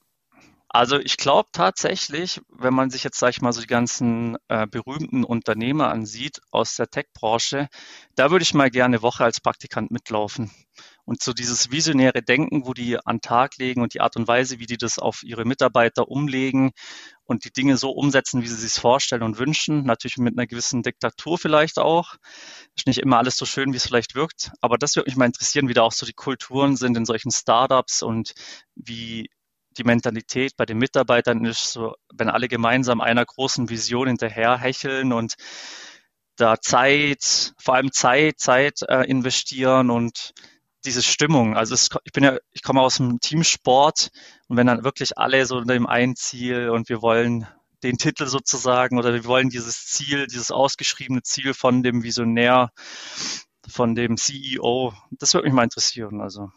Also ich glaube tatsächlich, wenn man sich jetzt, sage ich mal, so die ganzen äh, berühmten Unternehmer ansieht aus der Tech-Branche, da würde ich mal gerne eine Woche als Praktikant mitlaufen. Und so dieses visionäre Denken, wo die an Tag legen und die Art und Weise, wie die das auf ihre Mitarbeiter umlegen und die Dinge so umsetzen, wie sie sich vorstellen und wünschen. Natürlich mit einer gewissen Diktatur vielleicht auch. Ist nicht immer alles so schön, wie es vielleicht wirkt. Aber das würde mich mal interessieren, wie da auch so die Kulturen sind in solchen Startups und wie die Mentalität bei den Mitarbeitern ist so, wenn alle gemeinsam einer großen Vision hinterher hecheln und da Zeit, vor allem Zeit, Zeit äh, investieren und diese Stimmung. Also es, ich bin ja, ich komme aus dem Teamsport und wenn dann wirklich alle so unter dem einen Ziel und wir wollen den Titel sozusagen oder wir wollen dieses Ziel, dieses ausgeschriebene Ziel von dem Visionär, von dem CEO, das würde mich mal interessieren. Also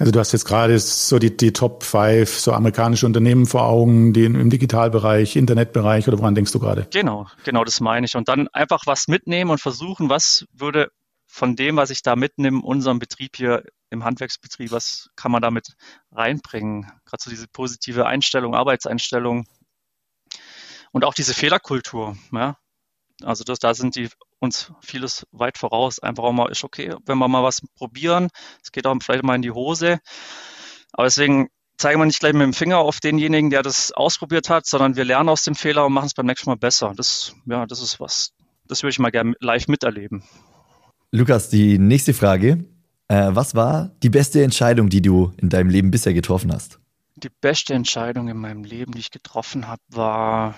also du hast jetzt gerade so die, die Top 5 so amerikanische Unternehmen vor Augen, die im Digitalbereich, Internetbereich oder woran denkst du gerade? Genau, genau das meine ich. Und dann einfach was mitnehmen und versuchen, was würde von dem, was ich da mitnehme, unserem Betrieb hier im Handwerksbetrieb, was kann man damit reinbringen? Gerade so diese positive Einstellung, Arbeitseinstellung und auch diese Fehlerkultur. Ja? Also das, da sind die uns vieles weit voraus. Einfach auch mal ist okay, wenn wir mal was probieren. Es geht auch vielleicht mal in die Hose. Aber deswegen zeigen wir nicht gleich mit dem Finger auf denjenigen, der das ausprobiert hat, sondern wir lernen aus dem Fehler und machen es beim nächsten Mal besser. Das, ja, das ist was, das würde ich mal gerne live miterleben. Lukas, die nächste Frage. Äh, was war die beste Entscheidung, die du in deinem Leben bisher getroffen hast? Die beste Entscheidung in meinem Leben, die ich getroffen habe, war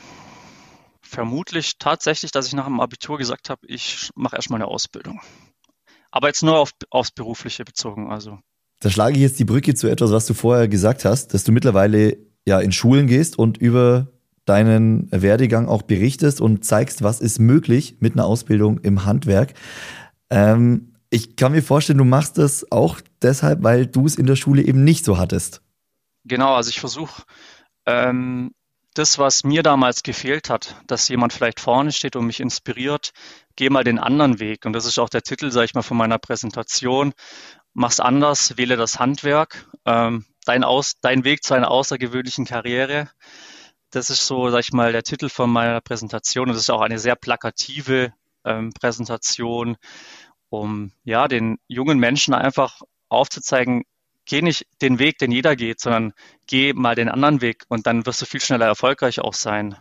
vermutlich tatsächlich, dass ich nach dem Abitur gesagt habe, ich mache erstmal eine Ausbildung. Aber jetzt nur auf, aufs Berufliche bezogen. Also. Da schlage ich jetzt die Brücke zu etwas, was du vorher gesagt hast, dass du mittlerweile ja in Schulen gehst und über deinen Werdegang auch berichtest und zeigst, was ist möglich mit einer Ausbildung im Handwerk. Ähm, ich kann mir vorstellen, du machst das auch deshalb, weil du es in der Schule eben nicht so hattest. Genau, also ich versuche ähm, das, was mir damals gefehlt hat, dass jemand vielleicht vorne steht und mich inspiriert, geh mal den anderen Weg. Und das ist auch der Titel, sage ich mal, von meiner Präsentation. Mach's anders, wähle das Handwerk. Ähm, dein, Aus, dein Weg zu einer außergewöhnlichen Karriere. Das ist so, sag ich mal, der Titel von meiner Präsentation. Und das ist auch eine sehr plakative ähm, Präsentation, um ja den jungen Menschen einfach aufzuzeigen, geh nicht den Weg, den jeder geht, sondern geh mal den anderen Weg und dann wirst du viel schneller erfolgreich auch sein.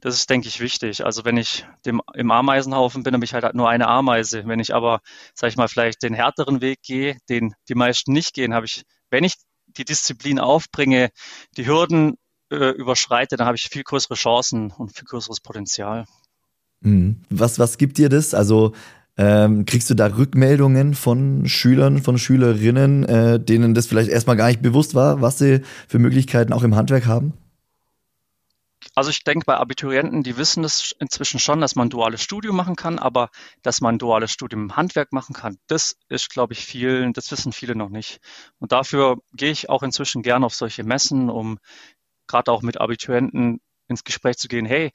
Das ist, denke ich, wichtig. Also wenn ich dem, im Ameisenhaufen bin, dann bin ich halt nur eine Ameise. Wenn ich aber, sag ich mal, vielleicht den härteren Weg gehe, den die meisten nicht gehen, habe ich, wenn ich die Disziplin aufbringe, die Hürden äh, überschreite, dann habe ich viel größere Chancen und viel größeres Potenzial. Mhm. Was, was gibt dir das? Also ähm, kriegst du da Rückmeldungen von Schülern, von Schülerinnen, äh, denen das vielleicht erstmal gar nicht bewusst war, was sie für Möglichkeiten auch im Handwerk haben? Also ich denke, bei Abiturienten, die wissen das inzwischen schon, dass man duales Studium machen kann, aber dass man duales Studium im Handwerk machen kann, das ist, glaube ich, vielen, das wissen viele noch nicht. Und dafür gehe ich auch inzwischen gerne auf solche Messen, um gerade auch mit Abiturienten ins Gespräch zu gehen, hey,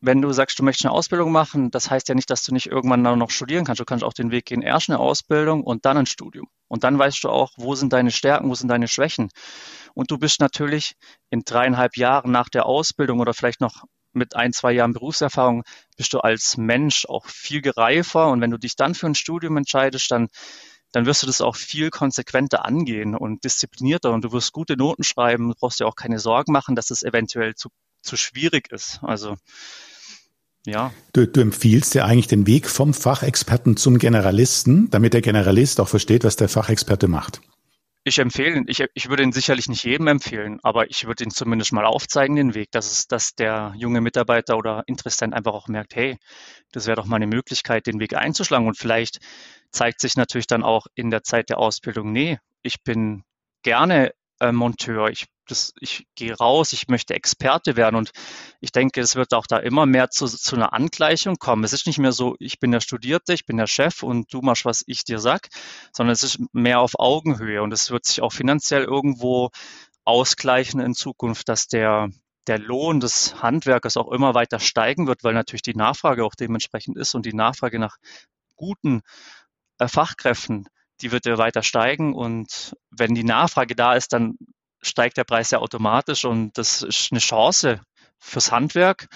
wenn du sagst, du möchtest eine Ausbildung machen, das heißt ja nicht, dass du nicht irgendwann noch studieren kannst. Du kannst auch den Weg gehen, erst eine Ausbildung und dann ein Studium. Und dann weißt du auch, wo sind deine Stärken, wo sind deine Schwächen. Und du bist natürlich in dreieinhalb Jahren nach der Ausbildung oder vielleicht noch mit ein, zwei Jahren Berufserfahrung bist du als Mensch auch viel gereifer. Und wenn du dich dann für ein Studium entscheidest, dann, dann wirst du das auch viel konsequenter angehen und disziplinierter und du wirst gute Noten schreiben. Brauchst dir auch keine Sorgen machen, dass es eventuell zu, zu schwierig ist. Also, ja. Du, du empfiehlst ja eigentlich den Weg vom Fachexperten zum Generalisten, damit der Generalist auch versteht, was der Fachexperte macht. Ich empfehle ihn, ich, ich würde ihn sicherlich nicht jedem empfehlen, aber ich würde ihn zumindest mal aufzeigen, den Weg, dass es, dass der junge Mitarbeiter oder Interessent einfach auch merkt, hey, das wäre doch mal eine Möglichkeit, den Weg einzuschlagen. Und vielleicht zeigt sich natürlich dann auch in der Zeit der Ausbildung, nee, ich bin gerne äh, Monteur, ich das, ich gehe raus, ich möchte Experte werden und ich denke, es wird auch da immer mehr zu, zu einer Angleichung kommen. Es ist nicht mehr so, ich bin der Studierte, ich bin der Chef und du machst, was ich dir sag, sondern es ist mehr auf Augenhöhe und es wird sich auch finanziell irgendwo ausgleichen in Zukunft, dass der, der Lohn des Handwerkers auch immer weiter steigen wird, weil natürlich die Nachfrage auch dementsprechend ist und die Nachfrage nach guten äh, Fachkräften, die wird ja weiter steigen und wenn die Nachfrage da ist, dann steigt der Preis ja automatisch und das ist eine Chance fürs Handwerk,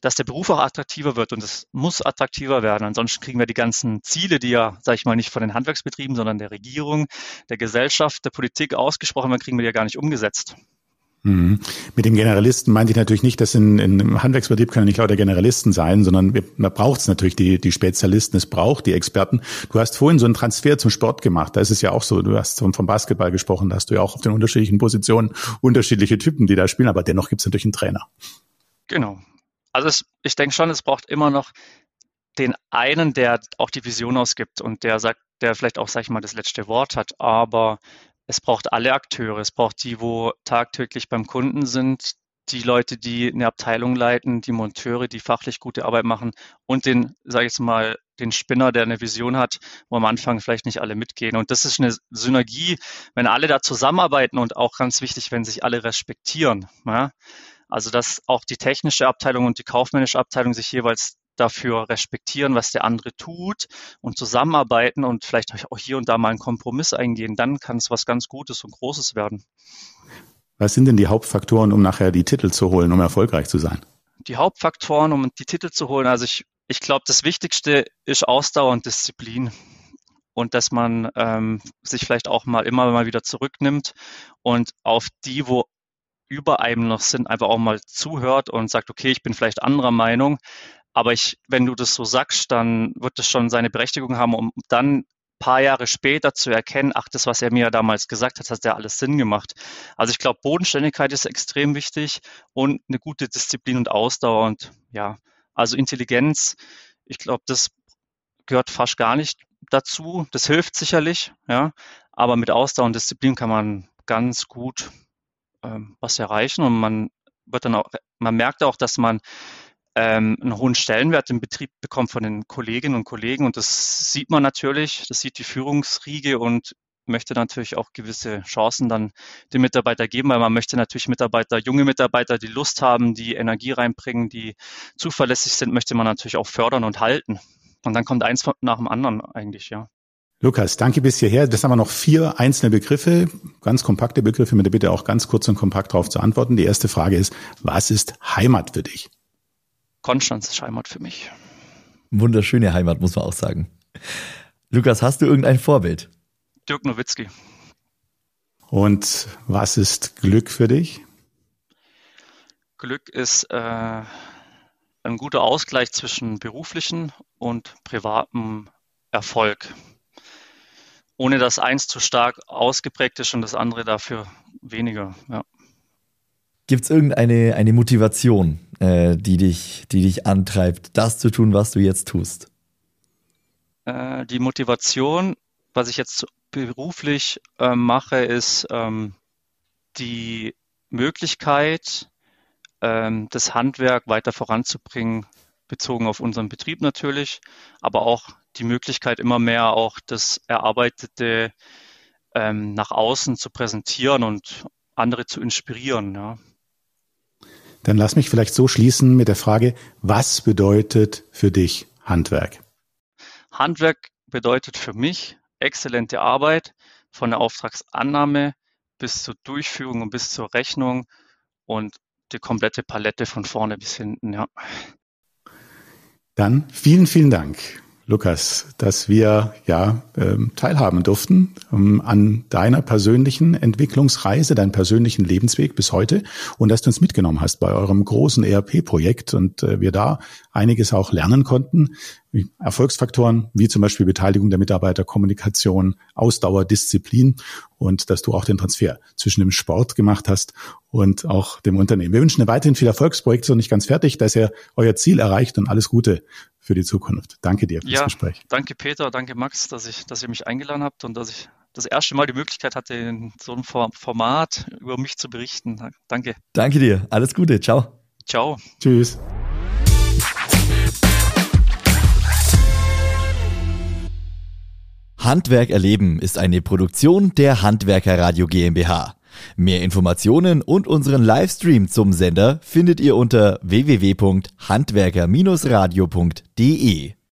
dass der Beruf auch attraktiver wird und es muss attraktiver werden. Ansonsten kriegen wir die ganzen Ziele, die ja, sage ich mal, nicht von den Handwerksbetrieben, sondern der Regierung, der Gesellschaft, der Politik ausgesprochen werden, kriegen wir die ja gar nicht umgesetzt. Mhm. Mit den Generalisten meinte ich natürlich nicht, dass in, in einem Handwerksbetrieb können nicht lauter Generalisten sein, sondern wir, man braucht es natürlich die, die Spezialisten, es braucht die Experten. Du hast vorhin so einen Transfer zum Sport gemacht. Da ist es ja auch so, du hast vom, vom Basketball gesprochen, da hast du ja auch auf den unterschiedlichen Positionen unterschiedliche Typen, die da spielen, aber dennoch gibt es natürlich einen Trainer. Genau. Also es, ich denke schon, es braucht immer noch den einen, der auch die Vision ausgibt und der sagt, der vielleicht auch, sag ich mal, das letzte Wort hat. Aber es braucht alle Akteure. Es braucht die, wo tagtäglich beim Kunden sind, die Leute, die eine Abteilung leiten, die Monteure, die fachlich gute Arbeit machen und den, sage ich jetzt mal, den Spinner, der eine Vision hat, wo am Anfang vielleicht nicht alle mitgehen. Und das ist eine Synergie, wenn alle da zusammenarbeiten und auch ganz wichtig, wenn sich alle respektieren. Ja? Also dass auch die technische Abteilung und die kaufmännische Abteilung sich jeweils dafür respektieren, was der andere tut und zusammenarbeiten und vielleicht auch hier und da mal einen Kompromiss eingehen, dann kann es was ganz Gutes und Großes werden. Was sind denn die Hauptfaktoren, um nachher die Titel zu holen, um erfolgreich zu sein? Die Hauptfaktoren, um die Titel zu holen, also ich, ich glaube, das Wichtigste ist Ausdauer und Disziplin und dass man ähm, sich vielleicht auch mal immer mal wieder zurücknimmt und auf die, wo über einem noch sind, einfach auch mal zuhört und sagt, okay, ich bin vielleicht anderer Meinung, aber ich, wenn du das so sagst, dann wird es schon seine Berechtigung haben, um dann paar Jahre später zu erkennen, ach, das, was er mir damals gesagt hat, hat ja alles Sinn gemacht. Also ich glaube, Bodenständigkeit ist extrem wichtig und eine gute Disziplin und Ausdauer und ja, also Intelligenz, ich glaube, das gehört fast gar nicht dazu. Das hilft sicherlich, ja, aber mit Ausdauer und Disziplin kann man ganz gut ähm, was erreichen und man wird dann auch, man merkt auch, dass man ähm, einen hohen Stellenwert im Betrieb bekommt von den Kolleginnen und Kollegen. Und das sieht man natürlich, das sieht die Führungsriege und möchte natürlich auch gewisse Chancen dann den Mitarbeiter geben, weil man möchte natürlich Mitarbeiter, junge Mitarbeiter, die Lust haben, die Energie reinbringen, die zuverlässig sind, möchte man natürlich auch fördern und halten. Und dann kommt eins nach dem anderen eigentlich, ja. Lukas, danke bis hierher. Das haben wir noch vier einzelne Begriffe, ganz kompakte Begriffe, mit der Bitte auch ganz kurz und kompakt darauf zu antworten. Die erste Frage ist, was ist Heimat für dich? Konstanz ist Heimat für mich. Wunderschöne Heimat, muss man auch sagen. Lukas, hast du irgendein Vorbild? Dirk Nowitzki. Und was ist Glück für dich? Glück ist äh, ein guter Ausgleich zwischen beruflichen und privatem Erfolg. Ohne dass eins zu stark ausgeprägt ist und das andere dafür weniger. Ja. Gibt es irgendeine eine Motivation, äh, die, dich, die dich antreibt, das zu tun, was du jetzt tust? Äh, die Motivation, was ich jetzt beruflich äh, mache, ist ähm, die Möglichkeit, ähm, das Handwerk weiter voranzubringen, bezogen auf unseren Betrieb natürlich, aber auch die Möglichkeit, immer mehr auch das Erarbeitete ähm, nach außen zu präsentieren und andere zu inspirieren. Ja. Dann lass mich vielleicht so schließen mit der Frage, was bedeutet für dich Handwerk? Handwerk bedeutet für mich exzellente Arbeit von der Auftragsannahme bis zur Durchführung und bis zur Rechnung und die komplette Palette von vorne bis hinten, ja. Dann vielen, vielen Dank Lukas, dass wir ja ähm, teilhaben durften ähm, an deiner persönlichen Entwicklungsreise, deinem persönlichen Lebensweg bis heute und dass du uns mitgenommen hast bei eurem großen ERP-Projekt und äh, wir da einiges auch lernen konnten. Erfolgsfaktoren wie zum Beispiel Beteiligung der Mitarbeiter, Kommunikation, Ausdauer, Disziplin und dass du auch den Transfer zwischen dem Sport gemacht hast und auch dem Unternehmen. Wir wünschen dir weiterhin viel Erfolg. Das Projekt ist noch nicht ganz fertig, dass ihr euer Ziel erreicht und alles Gute für die Zukunft. Danke dir für ja, das Gespräch. Danke Peter, danke Max, dass ich, dass ihr mich eingeladen habt und dass ich das erste Mal die Möglichkeit hatte, in so einem Format über mich zu berichten. Danke. Danke dir. Alles Gute. Ciao. Ciao. Tschüss. Handwerk erleben ist eine Produktion der Handwerker Radio GmbH. Mehr Informationen und unseren Livestream zum Sender findet ihr unter www.handwerker-radio.de.